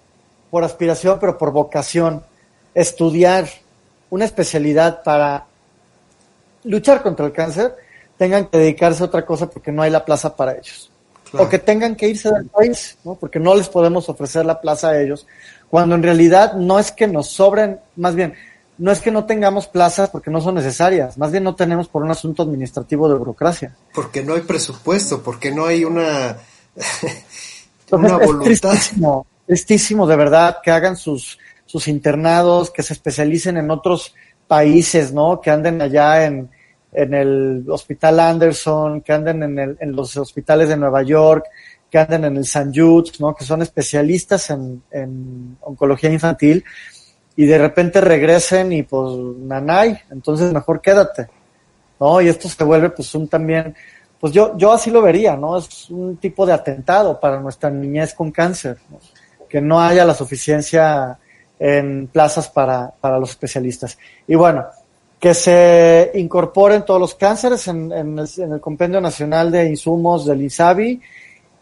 por aspiración, pero por vocación, estudiar una especialidad para luchar contra el cáncer, tengan que dedicarse a otra cosa porque no hay la plaza para ellos. O que tengan que irse del país, ¿no? porque no les podemos ofrecer la plaza a ellos, cuando en realidad no es que nos sobren, más bien, no es que no tengamos plazas porque no son necesarias, más bien no tenemos por un asunto administrativo de burocracia. Porque no hay presupuesto, porque no hay una, una voluntad. Es tristísimo, tristísimo de verdad que hagan sus, sus internados, que se especialicen en otros países, ¿no? Que anden allá en, en el Hospital Anderson, que anden en, el, en los hospitales de Nueva York, que anden en el San Jude, ¿no? Que son especialistas en, en oncología infantil y de repente regresen y pues nanay, entonces mejor quédate, ¿no? Y esto se vuelve pues un también, pues yo, yo así lo vería, ¿no? Es un tipo de atentado para nuestra niñez con cáncer, que no haya la suficiencia en plazas para, para los especialistas. Y bueno, que se incorporen todos los cánceres en, en, el, en el Compendio Nacional de Insumos del INSABI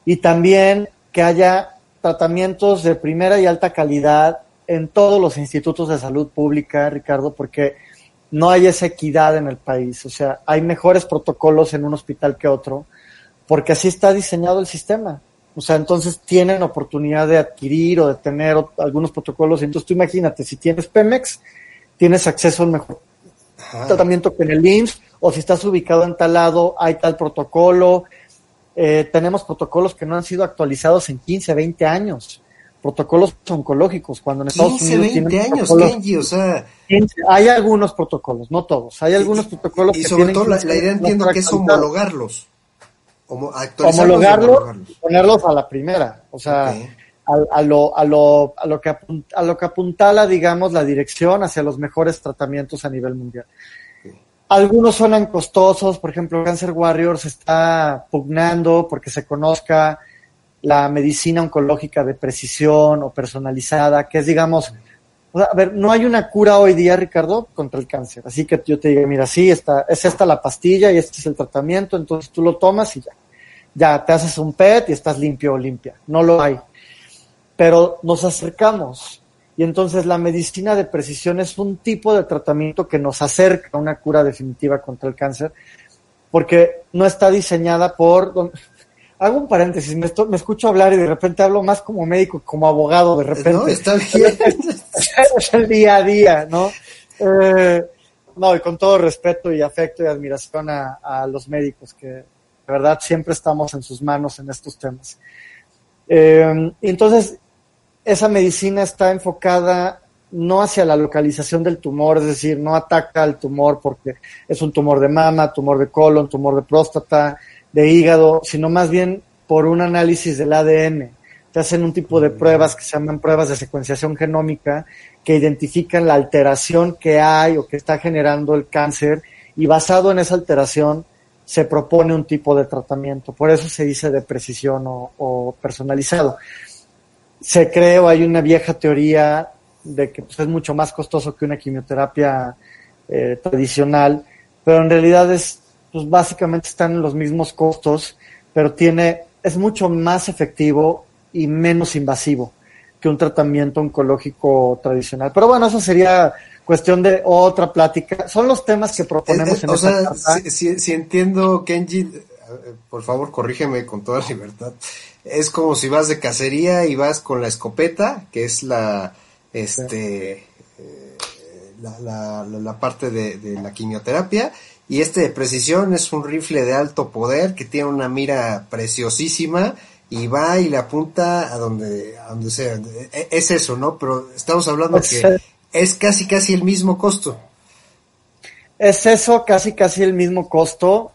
y también que haya tratamientos de primera y alta calidad en todos los institutos de salud pública, Ricardo, porque no hay esa equidad en el país. O sea, hay mejores protocolos en un hospital que otro, porque así está diseñado el sistema. O sea, entonces tienen oportunidad de adquirir o de tener algunos protocolos. Entonces tú imagínate, si tienes Pemex, tienes acceso al mejor tratamiento que en el IMSS, o si estás ubicado en tal lado, hay tal protocolo. Eh, tenemos protocolos que no han sido actualizados en 15, 20 años protocolos oncológicos, cuando en Estados 15, Unidos 20 años, Kenji, o sea... Hay algunos protocolos, no todos, hay algunos protocolos y, sobre todo la, idea entiendo que es homologarlos. homologarlos, ponerlos a la primera, o sea, a, lo, a, lo, a, lo que a lo que apuntala, digamos, la dirección hacia los mejores tratamientos a nivel mundial. Algunos suenan costosos, por ejemplo, Cancer Warriors está pugnando porque se conozca la medicina oncológica de precisión o personalizada, que es, digamos, a ver, no hay una cura hoy día, Ricardo, contra el cáncer. Así que yo te digo, mira, sí, esta, es esta la pastilla y este es el tratamiento, entonces tú lo tomas y ya. Ya te haces un PET y estás limpio o limpia. No lo hay. Pero nos acercamos Y entonces la medicina de precisión es un tipo de tratamiento que nos acerca a una cura definitiva contra el cáncer, porque no está diseñada por... Hago un paréntesis, me, me escucho hablar y de repente hablo más como médico, como abogado, de repente. No, está bien. es el día a día, ¿no? Eh, no, y con todo respeto y afecto y admiración a, a, los médicos, que de verdad siempre estamos en sus manos en estos temas. Eh, entonces, esa medicina está enfocada no hacia la localización del tumor, es decir, no ataca al tumor porque es un tumor de mama, tumor de colon, tumor de próstata, de hígado, sino más bien por un análisis del ADN. Te hacen un tipo de pruebas que se llaman pruebas de secuenciación genómica que identifican la alteración que hay o que está generando el cáncer y basado en esa alteración se propone un tipo de tratamiento. Por eso se dice de precisión o, o personalizado. Se cree o hay una vieja teoría de que pues, es mucho más costoso que una quimioterapia eh, tradicional, pero en realidad es, pues básicamente están en los mismos costos, pero tiene, es mucho más efectivo y menos invasivo que un tratamiento oncológico tradicional. Pero bueno, eso sería cuestión de otra plática. Son los temas que proponemos eh, eh, en o sea, si, si, entiendo, Kenji, eh, por favor corrígeme con toda libertad. Es como si vas de cacería y vas con la escopeta, que es la, este, la, la, la, parte de, de la quimioterapia, y este de precisión es un rifle de alto poder que tiene una mira preciosísima y va y le apunta a donde, a donde sea. E, es eso, ¿no? Pero estamos hablando que es casi, casi el mismo costo. Es eso, casi, casi el mismo costo.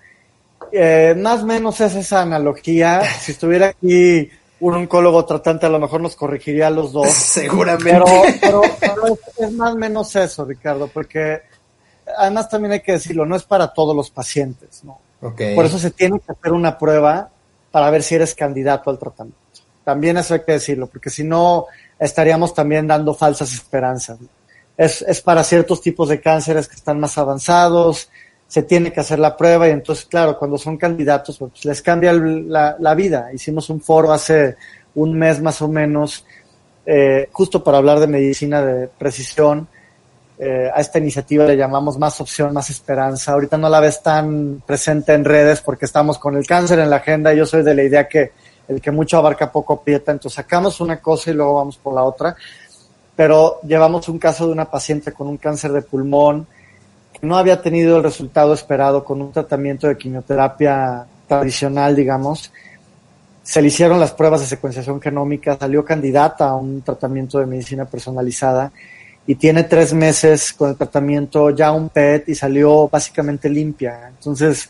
Eh, más o menos es esa analogía. Si estuviera aquí un oncólogo tratante, a lo mejor nos corregiría a los dos. Seguramente. Pero, pero, es, más o menos eso, Ricardo, porque además también hay que decirlo, no es para todos los pacientes, ¿no? Por eso se tiene que hacer una prueba para ver si eres candidato al tratamiento. También eso hay que decirlo, porque si no estaríamos también dando falsas esperanzas. Es, es para ciertos tipos de cánceres que están más avanzados, se tiene que hacer la prueba y entonces, claro, cuando son candidatos, pues les cambia la, la vida. Hicimos un foro hace un mes más o menos, eh, justo para hablar de medicina de precisión, eh, a esta iniciativa le llamamos Más Opción, Más Esperanza. Ahorita no la ves tan presente en redes porque estamos con el cáncer en la agenda. Yo soy de la idea que el que mucho abarca poco aprieta. Entonces sacamos una cosa y luego vamos por la otra. Pero llevamos un caso de una paciente con un cáncer de pulmón que no había tenido el resultado esperado con un tratamiento de quimioterapia tradicional, digamos. Se le hicieron las pruebas de secuenciación genómica, salió candidata a un tratamiento de medicina personalizada y tiene tres meses con el tratamiento ya un PET y salió básicamente limpia. Entonces,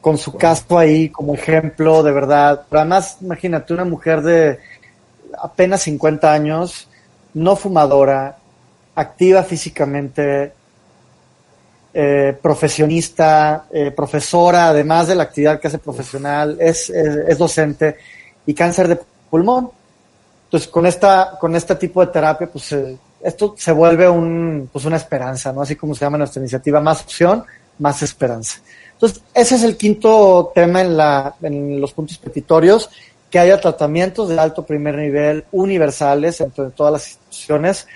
con su caso ahí como ejemplo, de verdad, pero además, imagínate, una mujer de apenas 50 años, no fumadora, activa físicamente, eh, profesionista, eh, profesora, además de la actividad que hace profesional, es, es, es, docente y cáncer de pulmón. Entonces, con esta, con este tipo de terapia, pues eh, esto se vuelve un, pues una esperanza, ¿no? Así como se llama nuestra iniciativa, más opción, más esperanza. Entonces, ese es el quinto tema en, la, en los puntos petitorios, que haya tratamientos de alto primer nivel universales entre todas las instituciones.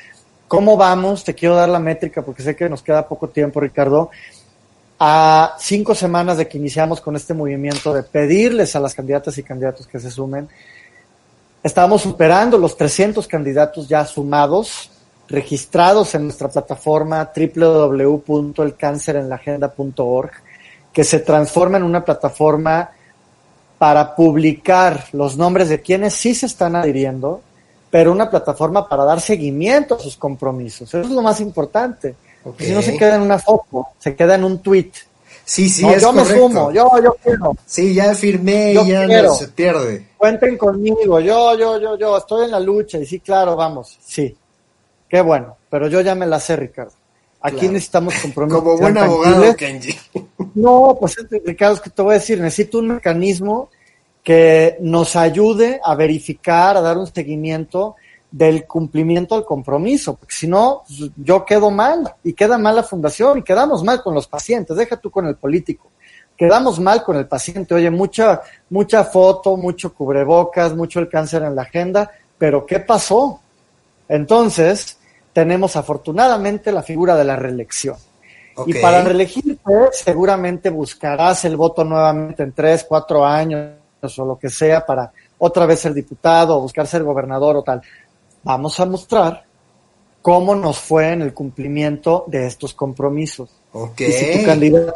¿Cómo vamos? Te quiero dar la métrica porque sé que nos queda poco tiempo, Ricardo. A cinco semanas de que iniciamos con este movimiento de pedirles a las candidatas y candidatos que se sumen, estamos superando los 300 candidatos ya sumados registrados en nuestra plataforma www.elcancerenlaagenda.org, que se transforma en una plataforma para publicar los nombres de quienes sí se están adhiriendo, pero una plataforma para dar seguimiento a sus compromisos. Eso es lo más importante. Porque si no se queda en una foto, se queda en un tweet. Sí, sí, no, es yo correcto. me sumo, yo, yo quiero. Sí, ya firmé y ya quiero. no se pierde. Cuenten conmigo, yo, yo, yo, yo, estoy en la lucha y sí, claro, vamos, sí. Qué bueno, pero yo ya me la sé, Ricardo. Aquí Claro. necesitamos compromisos. Como buen abogado. Kenji. No, pues Ricardo, es que te voy a decir, necesito un mecanismo que nos ayude a verificar, a dar un seguimiento del cumplimiento al compromiso, porque si no, yo quedo mal y queda mal la fundación y quedamos mal con los pacientes, deja tú con el político, quedamos mal con el paciente, oye, mucha, mucha foto, mucho cubrebocas, mucho el cáncer en la agenda, pero ¿qué pasó? Entonces, tenemos afortunadamente la figura de la reelección. Y para reelegirte, seguramente buscarás el voto nuevamente en tres, cuatro años o lo que sea para otra vez ser diputado o buscar ser gobernador o tal. Vamos a mostrar cómo nos fue en el cumplimiento de estos compromisos. Y si tu candidato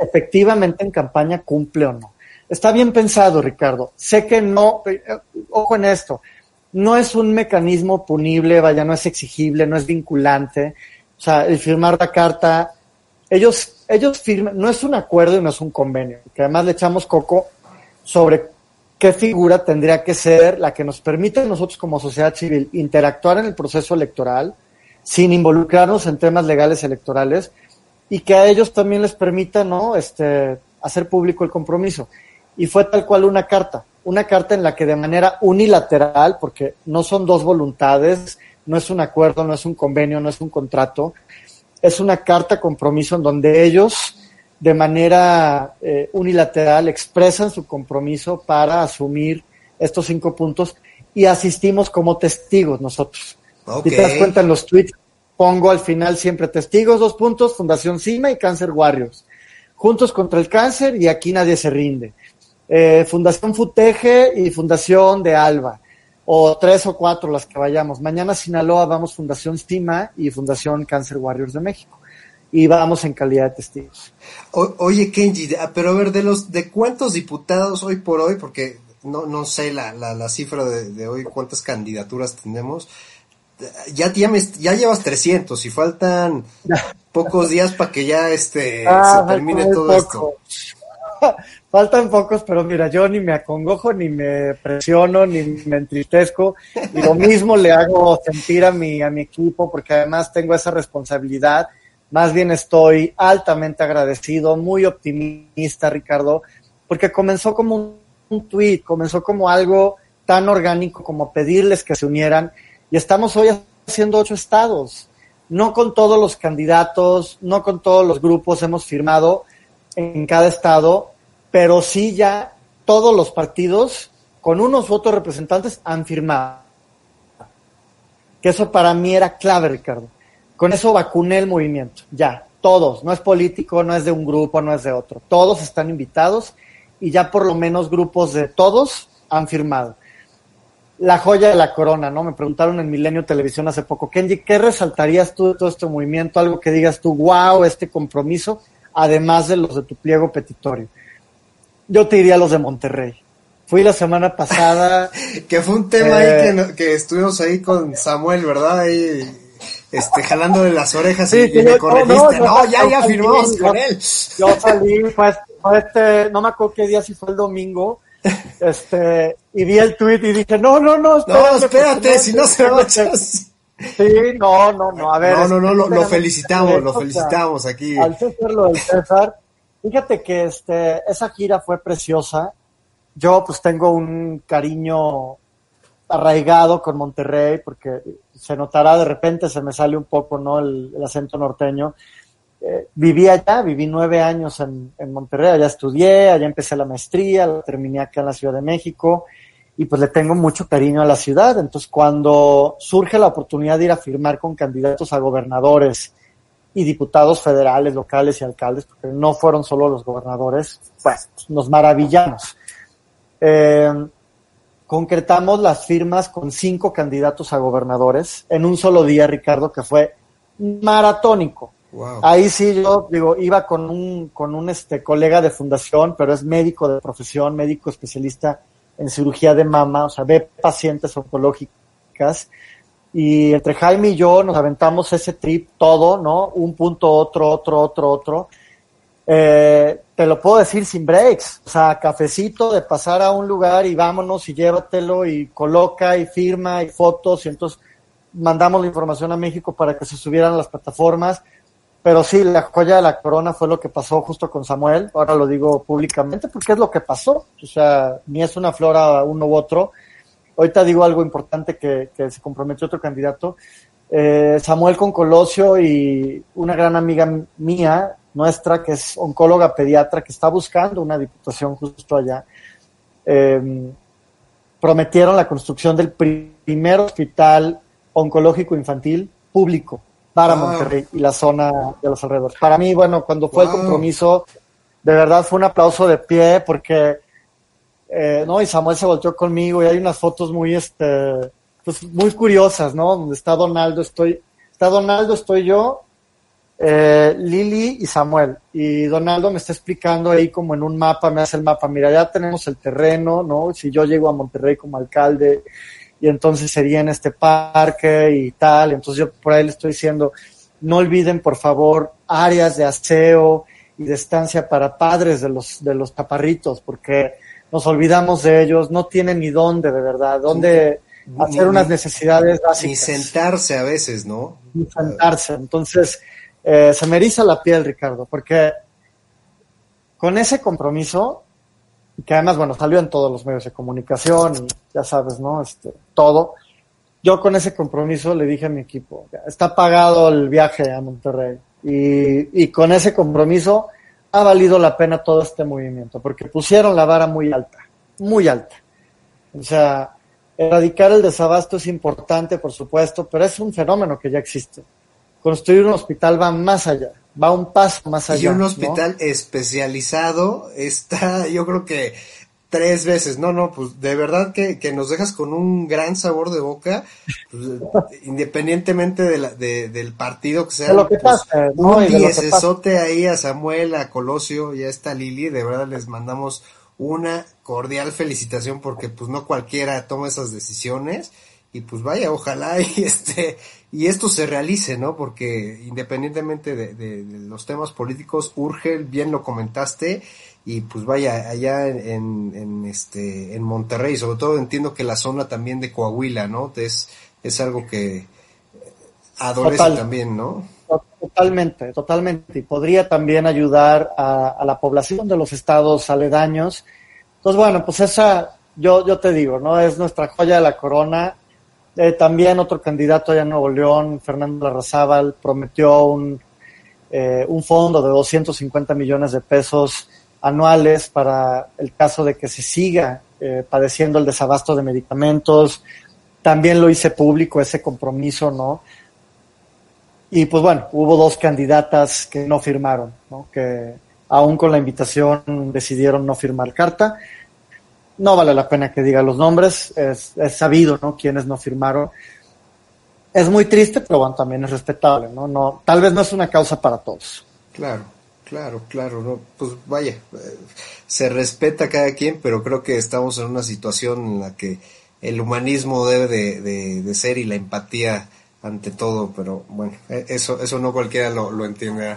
efectivamente en campaña cumple o no. Está bien pensado, Ricardo. Sé que no, eh, ojo en esto, no es un mecanismo punible, vaya, no es exigible, no es vinculante. O sea, el firmar la carta, ellos, ellos firman, no es un acuerdo y no es un convenio, que además le echamos coco sobre qué figura tendría que ser la que nos permite a nosotros como sociedad civil interactuar en el proceso electoral sin involucrarnos en temas legales electorales y que a ellos también les permita, ¿no? Este, hacer público el compromiso. Y fue tal cual una carta, una carta en la que de manera unilateral, porque no son dos voluntades, no es un acuerdo, no es un convenio, no es un contrato, es una carta compromiso en donde ellos de manera eh, unilateral expresan su compromiso para asumir estos cinco puntos y asistimos como testigos nosotros. Si te das cuenta en los tweets, pongo al final siempre testigos, dos puntos, Fundación CIMA y Cáncer Warriors. Juntos contra el cáncer y aquí nadie se rinde. Eh, Fundación Futeje y Fundación de Alba. O tres o cuatro las que vayamos. Mañana Sinaloa vamos Fundación CIMA y Fundación Cáncer Warriors de México. Y vamos en calidad de testigos. O- oye, Kenji, pero a ver, de los, de cuántos diputados hoy por hoy, porque no, no sé la, la, la cifra de, de hoy, cuántas candidaturas tenemos, ya, ya, me- ya llevas 300 y faltan pocos días para que ya este, Ah, se termine todo esto. Faltan pocos, pero mira, yo ni me acongojo, ni me presiono, ni me entristezco. Y lo mismo le hago sentir a mi, a mi equipo, porque además tengo esa responsabilidad. Más bien estoy altamente agradecido, muy optimista, Ricardo, porque comenzó como un, un tweet, comenzó como algo tan orgánico como pedirles que se unieran. Y estamos hoy haciendo ocho estados. No con todos los candidatos, no con todos los grupos hemos firmado en cada estado, pero sí ya todos los partidos con unos u otros representantes han firmado. Que eso para mí era clave, Ricardo. Con eso vacuné el movimiento, ya, todos, no es político, no es de un grupo, no es de otro, todos están invitados y ya por lo menos grupos de todos han firmado. La joya de la corona, ¿no? Me preguntaron en Milenio Televisión hace poco, Kenji, ¿qué resaltarías tú de todo este movimiento? Algo que digas tú, wow, este compromiso, además de los de tu pliego petitorio. Yo te diría los de Monterrey. Fui la semana pasada, Que fue un tema Eh. ahí que, no- que estuvimos ahí con Samuel, ¿verdad? Ahí, este, jalándole las orejas y, Sí, y sí, me corregiste. no, No, no, ya, yo ya firmamos yo- con él. yo salí, pues, fue este, no me acuerdo qué día, si fue el domingo, este, y vi el tweet y dije, no, no, no, No, espérate, espérate, porque si no se va a espérate. Sí, no, no, no, a ver. No, no, no, lo, felicitamos, lo felicitamos aquí. Al César lo del César, fíjate que este, esa gira fue preciosa. Yo pues tengo un cariño arraigado con Monterrey porque se notará de repente, se me sale un poco, ¿no? El, el acento norteño. Eh, viví allá, viví nueve años en, en Monterrey, allá estudié, allá empecé la maestría, la terminé acá en la Ciudad de México y pues le tengo mucho cariño a la ciudad. Entonces cuando surge la oportunidad de ir a firmar con candidatos a gobernadores y diputados federales, locales y alcaldes, porque no fueron solo los gobernadores, pues nos maravillamos. Eh, concretamos las firmas con cinco candidatos a gobernadores en un solo día, Ricardo, que fue maratónico. Wow. Ahí sí yo digo, iba con un, con un este colega de fundación, pero es médico de profesión, médico especialista en cirugía de mama, o sea, ve pacientes oncológicas. Y entre Jaime y yo nos aventamos ese trip todo, ¿no? Un punto, otro, otro, otro, otro. Eh, te lo puedo decir sin breaks. O sea, cafecito de pasar a un lugar y vámonos y llévatelo y coloca y firma y fotos y entonces mandamos la información a México para que se subieran a las plataformas. Pero sí, la joya de la corona fue lo que pasó justo con Samuel. Ahora lo digo públicamente porque es lo que pasó. O sea, ni es una flor a uno u otro. Ahorita digo algo importante que, se comprometió otro candidato. Eh, Samuel con Colosio y una gran amiga mía, nuestra, que es oncóloga pediatra, que está buscando una diputación justo allá, eh, prometieron la construcción del pri- primer hospital oncológico infantil público para Wow. Monterrey y la zona de los alrededores. Para mí, bueno, cuando fue Wow. el compromiso, de verdad fue un aplauso de pie porque, eh, no, y Samuel se volteó conmigo y hay unas fotos muy, este, pues muy curiosas, ¿no? Donde está Donaldo, estoy, está Donaldo, estoy yo, eh, Lili y Samuel. Y Donaldo me está explicando ahí como en un mapa, me hace el mapa, mira, ya tenemos el terreno, ¿no? Si yo llego a Monterrey como alcalde, y entonces sería en este parque y tal. Entonces yo por ahí le estoy diciendo, no olviden por favor áreas de aseo y de estancia para padres de los, de los chaparritos, porque nos olvidamos de ellos, no tienen ni dónde de verdad, dónde Ni- hacer ni- unas necesidades Ni básicas sentarse a veces, ¿no? y sentarse. Entonces, eh, se me eriza la piel, Ricardo, porque con ese compromiso, que además, bueno, salió en todos los medios de comunicación y ya sabes, ¿no? Este, todo. Yo con ese compromiso le dije a mi equipo, "Ya, está pagado el viaje a Monterrey. Y, y con ese compromiso ha valido la pena todo este movimiento, porque pusieron la vara muy alta, muy alta. O sea, erradicar el desabasto es importante, por supuesto, pero es un fenómeno que ya existe. Construir un hospital va más allá, va un paso más allá. Y un ¿no? hospital especializado está, yo creo que tres veces. No, no, pues de verdad que, que nos dejas con un gran sabor de boca, pues, independientemente de la- de- del partido que sea. De lo que pues, pase, ¿no? un ahí a Samuel, a Colosio y a esta Lili, de verdad les mandamos una cordial felicitación porque pues no cualquiera toma esas decisiones y pues vaya, ojalá y este y esto se realice, ¿no? Porque independientemente de, de- de los temas políticos urge, bien lo comentaste y pues vaya allá en, en, en, este en Monterrey, sobre todo entiendo que la zona también de Coahuila, ¿no? Es es algo que adolece Total. también, ¿no? Totalmente, totalmente. Y podría también ayudar a, a la población de los estados aledaños. Entonces, bueno, pues esa, yo, yo te digo, ¿no? Es nuestra joya de la corona. Eh, también otro candidato allá en Nuevo León, Fernando Larrazábal, prometió un, eh, un fondo de 250 millones de pesos anuales para el caso de que se siga eh, padeciendo el desabasto de medicamentos. También lo hice público ese compromiso, ¿no? Y pues bueno, hubo dos candidatas que no firmaron, ¿no? que aún con la invitación decidieron no firmar carta. No vale la pena que diga los nombres, es, sabido ¿no? quiénes no firmaron. Es muy triste, pero bueno, también es respetable, ¿no? no Tal vez no es una causa para todos. Claro, claro, claro, no, pues vaya, se respeta a cada quien, pero creo que estamos en una situación en la que el humanismo debe de, de- de ser y la empatía ante todo, pero bueno, eh, eso, eso no cualquiera lo, lo entiende.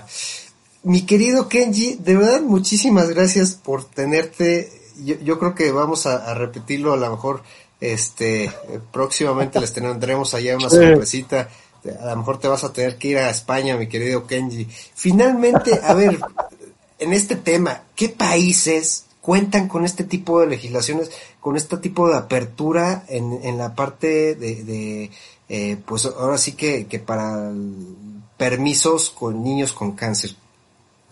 Mi querido Kenji, de verdad muchísimas gracias por tenerte. Yo, yo creo que vamos a, a repetirlo a lo mejor este próximamente les tendremos allá una sorpresita. A lo mejor te vas a tener que ir a España, mi querido Kenji. Finalmente, a ver, en este tema, ¿qué países cuentan con este tipo de legislaciones, con este tipo de apertura en, en la parte de, de, eh, pues ahora sí que, que para permisos con niños con cáncer?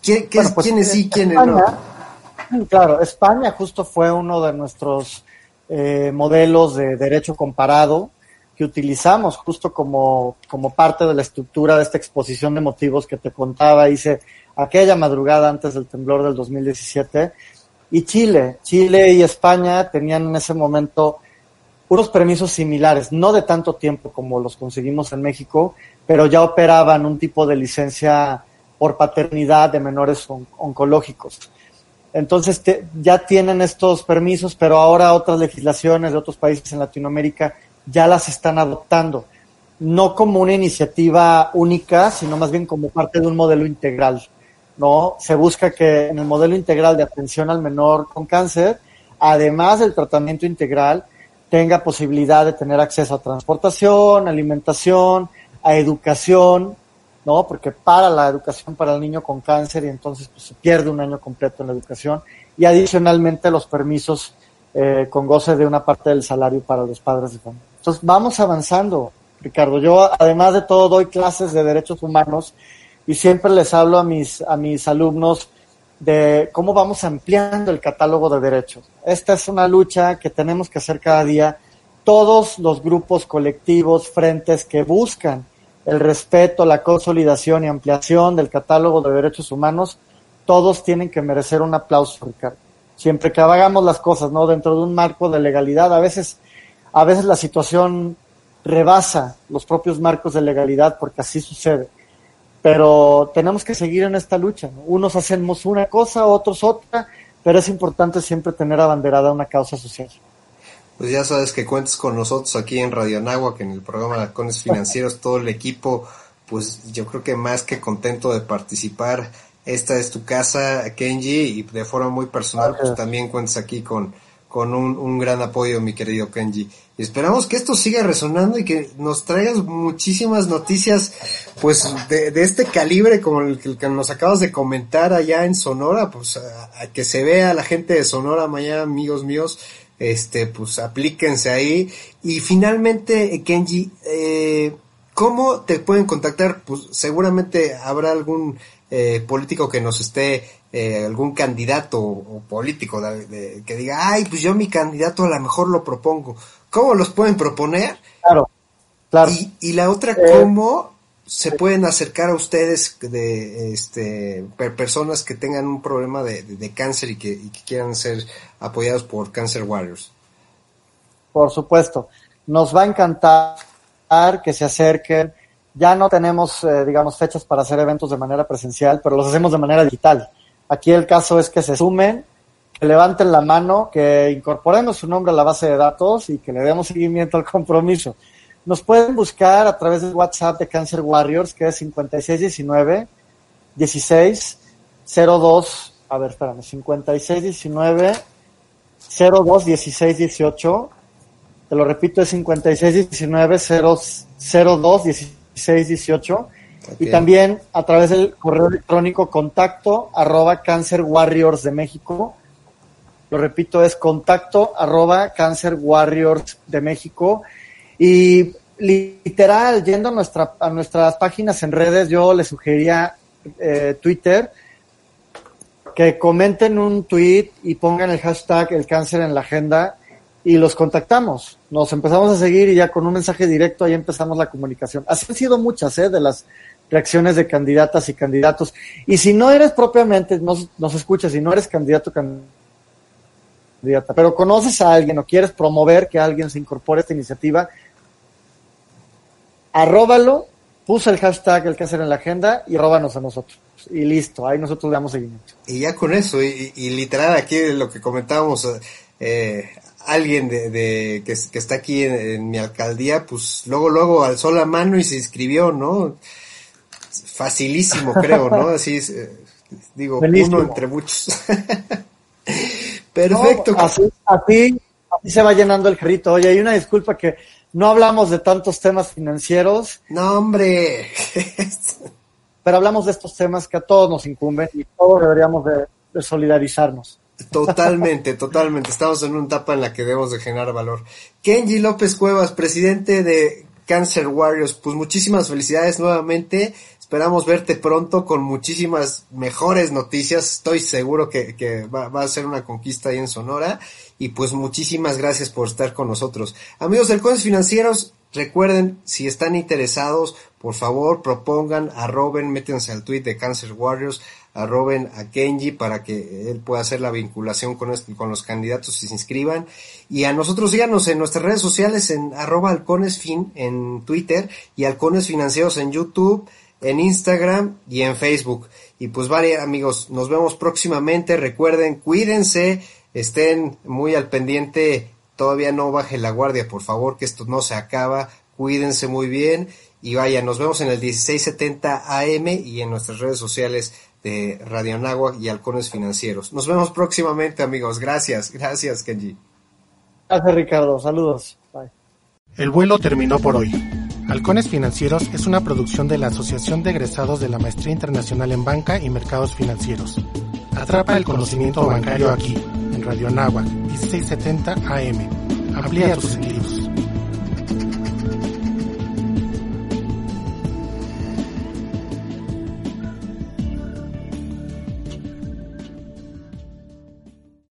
¿Quién, qué- Bueno, pues, ¿Quiénes sí, quiénes no? Claro, España justo fue uno de nuestros eh, modelos de derecho comparado que utilizamos justo como, como parte de la estructura de esta exposición de motivos que te contaba, hice aquella madrugada antes del temblor del 2017. Y Chile, Chile y España tenían en ese momento unos permisos similares, no de tanto tiempo como los conseguimos en México, pero ya operaban un tipo de licencia por paternidad de menores on- oncológicos. Entonces te- ya tienen estos permisos, pero ahora otras legislaciones de otros países en Latinoamérica ya las están adoptando, no como una iniciativa única, sino más bien como parte de un modelo integral. ¿no? Se busca que en el modelo integral de atención al menor con cáncer, además del tratamiento integral, tenga posibilidad de tener acceso a transportación, alimentación, a educación, ¿no? Porque para la educación para el niño con cáncer y entonces pues, se pierde un año completo en la educación y adicionalmente los permisos eh, con goce de una parte del salario para los padres de familia. Entonces vamos avanzando, Ricardo. Yo además de todo doy clases de derechos humanos y siempre les hablo a mis, a mis alumnos de cómo vamos ampliando el catálogo de derechos. Esta es una lucha que tenemos que hacer cada día todos los grupos colectivos, frentes que buscan el respeto, la consolidación y ampliación del catálogo de derechos humanos, todos tienen que merecer un aplauso, Ricardo. Siempre que hagamos las cosas, ¿no? Dentro de un marco de legalidad, a veces, a veces la situación rebasa los propios marcos de legalidad porque así sucede. Pero tenemos que seguir en esta lucha. Unos hacemos una cosa, otros otra, pero es importante siempre tener abanderada una causa social. Pues ya sabes que cuentes con nosotros aquí en Radio que en el programa de Halcones Financieros, todo el equipo, pues yo creo que más que contento de participar. Esta es tu casa, Kenji, y de forma muy personal, pues también cuentes aquí con, con un, un, gran apoyo, mi querido Kenji. Y esperamos que esto siga resonando y que nos traigas muchísimas noticias, pues, de, de este calibre como el, que nos acabas de comentar allá en Sonora, pues, a, que se vea la gente de Sonora mañana, amigos míos, este, pues, aplíquense ahí. Y finalmente, Kenji, eh, ¿cómo te pueden contactar? Pues, seguramente habrá algún eh, político que nos esté eh, algún candidato o político que diga, ay, pues yo mi candidato a lo mejor lo propongo. ¿Cómo los pueden proponer? Claro, claro. Y, la otra, eh, ¿cómo se pueden acercar a ustedes de este, personas que tengan un problema de, cáncer y que, y que, quieran ser apoyados por Cancer Warriors? Por supuesto. Nos va a encantar que se acerquen. Ya no tenemos, eh, digamos, fechas para hacer eventos de manera presencial, pero los hacemos de manera digital. Aquí el caso es que se sumen, que levanten la mano, que incorporemos su nombre a la base de datos y que le demos seguimiento al compromiso. Nos pueden buscar a través del WhatsApp de Cancer Warriors, que es 5619 16 02, a ver, espérame, 5619 02 16 18. Te lo repito, es 5619 02 16 18 y también a través del correo electrónico contacto arroba Cancer Warriors de México. Lo repito, es contacto arroba Cancer Warriors de México. Y literal, yendo a, nuestra, a nuestras páginas en redes, yo les sugería eh, Twitter que comenten un tweet y pongan el hashtag el cáncer en la agenda y los contactamos. Nos empezamos a seguir y ya con un mensaje directo ahí empezamos la comunicación. Así han sido muchas ¿eh? de las reacciones de candidatas y candidatos. Y si no eres propiamente, nos, nos escuchas, si no eres candidato, candidata, pero conoces a alguien o quieres promover que alguien se incorpore a esta iniciativa, arróbalo, puso el hashtag el que hacer en la agenda y róbanos a nosotros. Y listo, ahí nosotros damos seguimiento. Y ya con eso, y, literal aquí lo que comentábamos, eh, alguien de, de que, que, está aquí en, en, mi alcaldía, pues luego, luego alzó la mano y se inscribió, ¿no? facilísimo, creo, ¿no? Así es, eh, digo, uno entre muchos. Perfecto. así, así, se va llenando el jarrito. Oye, hay una disculpa que no hablamos de tantos temas financieros. No, hombre. pero hablamos de estos temas que a todos nos incumben y todos deberíamos de, solidarizarnos. Totalmente, totalmente. Estamos en una etapa en la que debemos de generar valor. Kenji López Cuevas, presidente de Cancer Warriors, pues muchísimas felicidades nuevamente. Esperamos verte pronto con muchísimas mejores noticias. Estoy seguro que, va, a ser una conquista ahí en Sonora. Y pues muchísimas gracias por estar con nosotros. Amigos del Financieros, recuerden, si están interesados, por favor propongan, arroben, métanse al tweet de Cancer Warriors, arroben a Kenji para que él pueda hacer la vinculación con, este, con los candidatos y se inscriban. Y a nosotros síganos en nuestras redes sociales en arroba halconesfin en Twitter y halcones financieros en YouTube en Instagram y en Facebook. Y pues vale amigos, nos vemos próximamente. Recuerden, cuídense, estén muy al pendiente. Todavía no baje la guardia, por favor, que esto no se acaba. Cuídense muy bien. Y vaya, nos vemos en el 1670 AM y en nuestras redes sociales de Radio Anáhuac y Halcones Financieros. Nos vemos próximamente, amigos. Gracias, gracias, Kenji. Gracias, Ricardo. Saludos. Bye. El vuelo terminó por hoy. Halcones Financieros es una producción de la Asociación de Egresados de la Maestría Internacional en Banca y Mercados Financieros. Atrapa el conocimiento bancario aquí, Radio Nahua, 1670 AM. Amplía tus sentidos.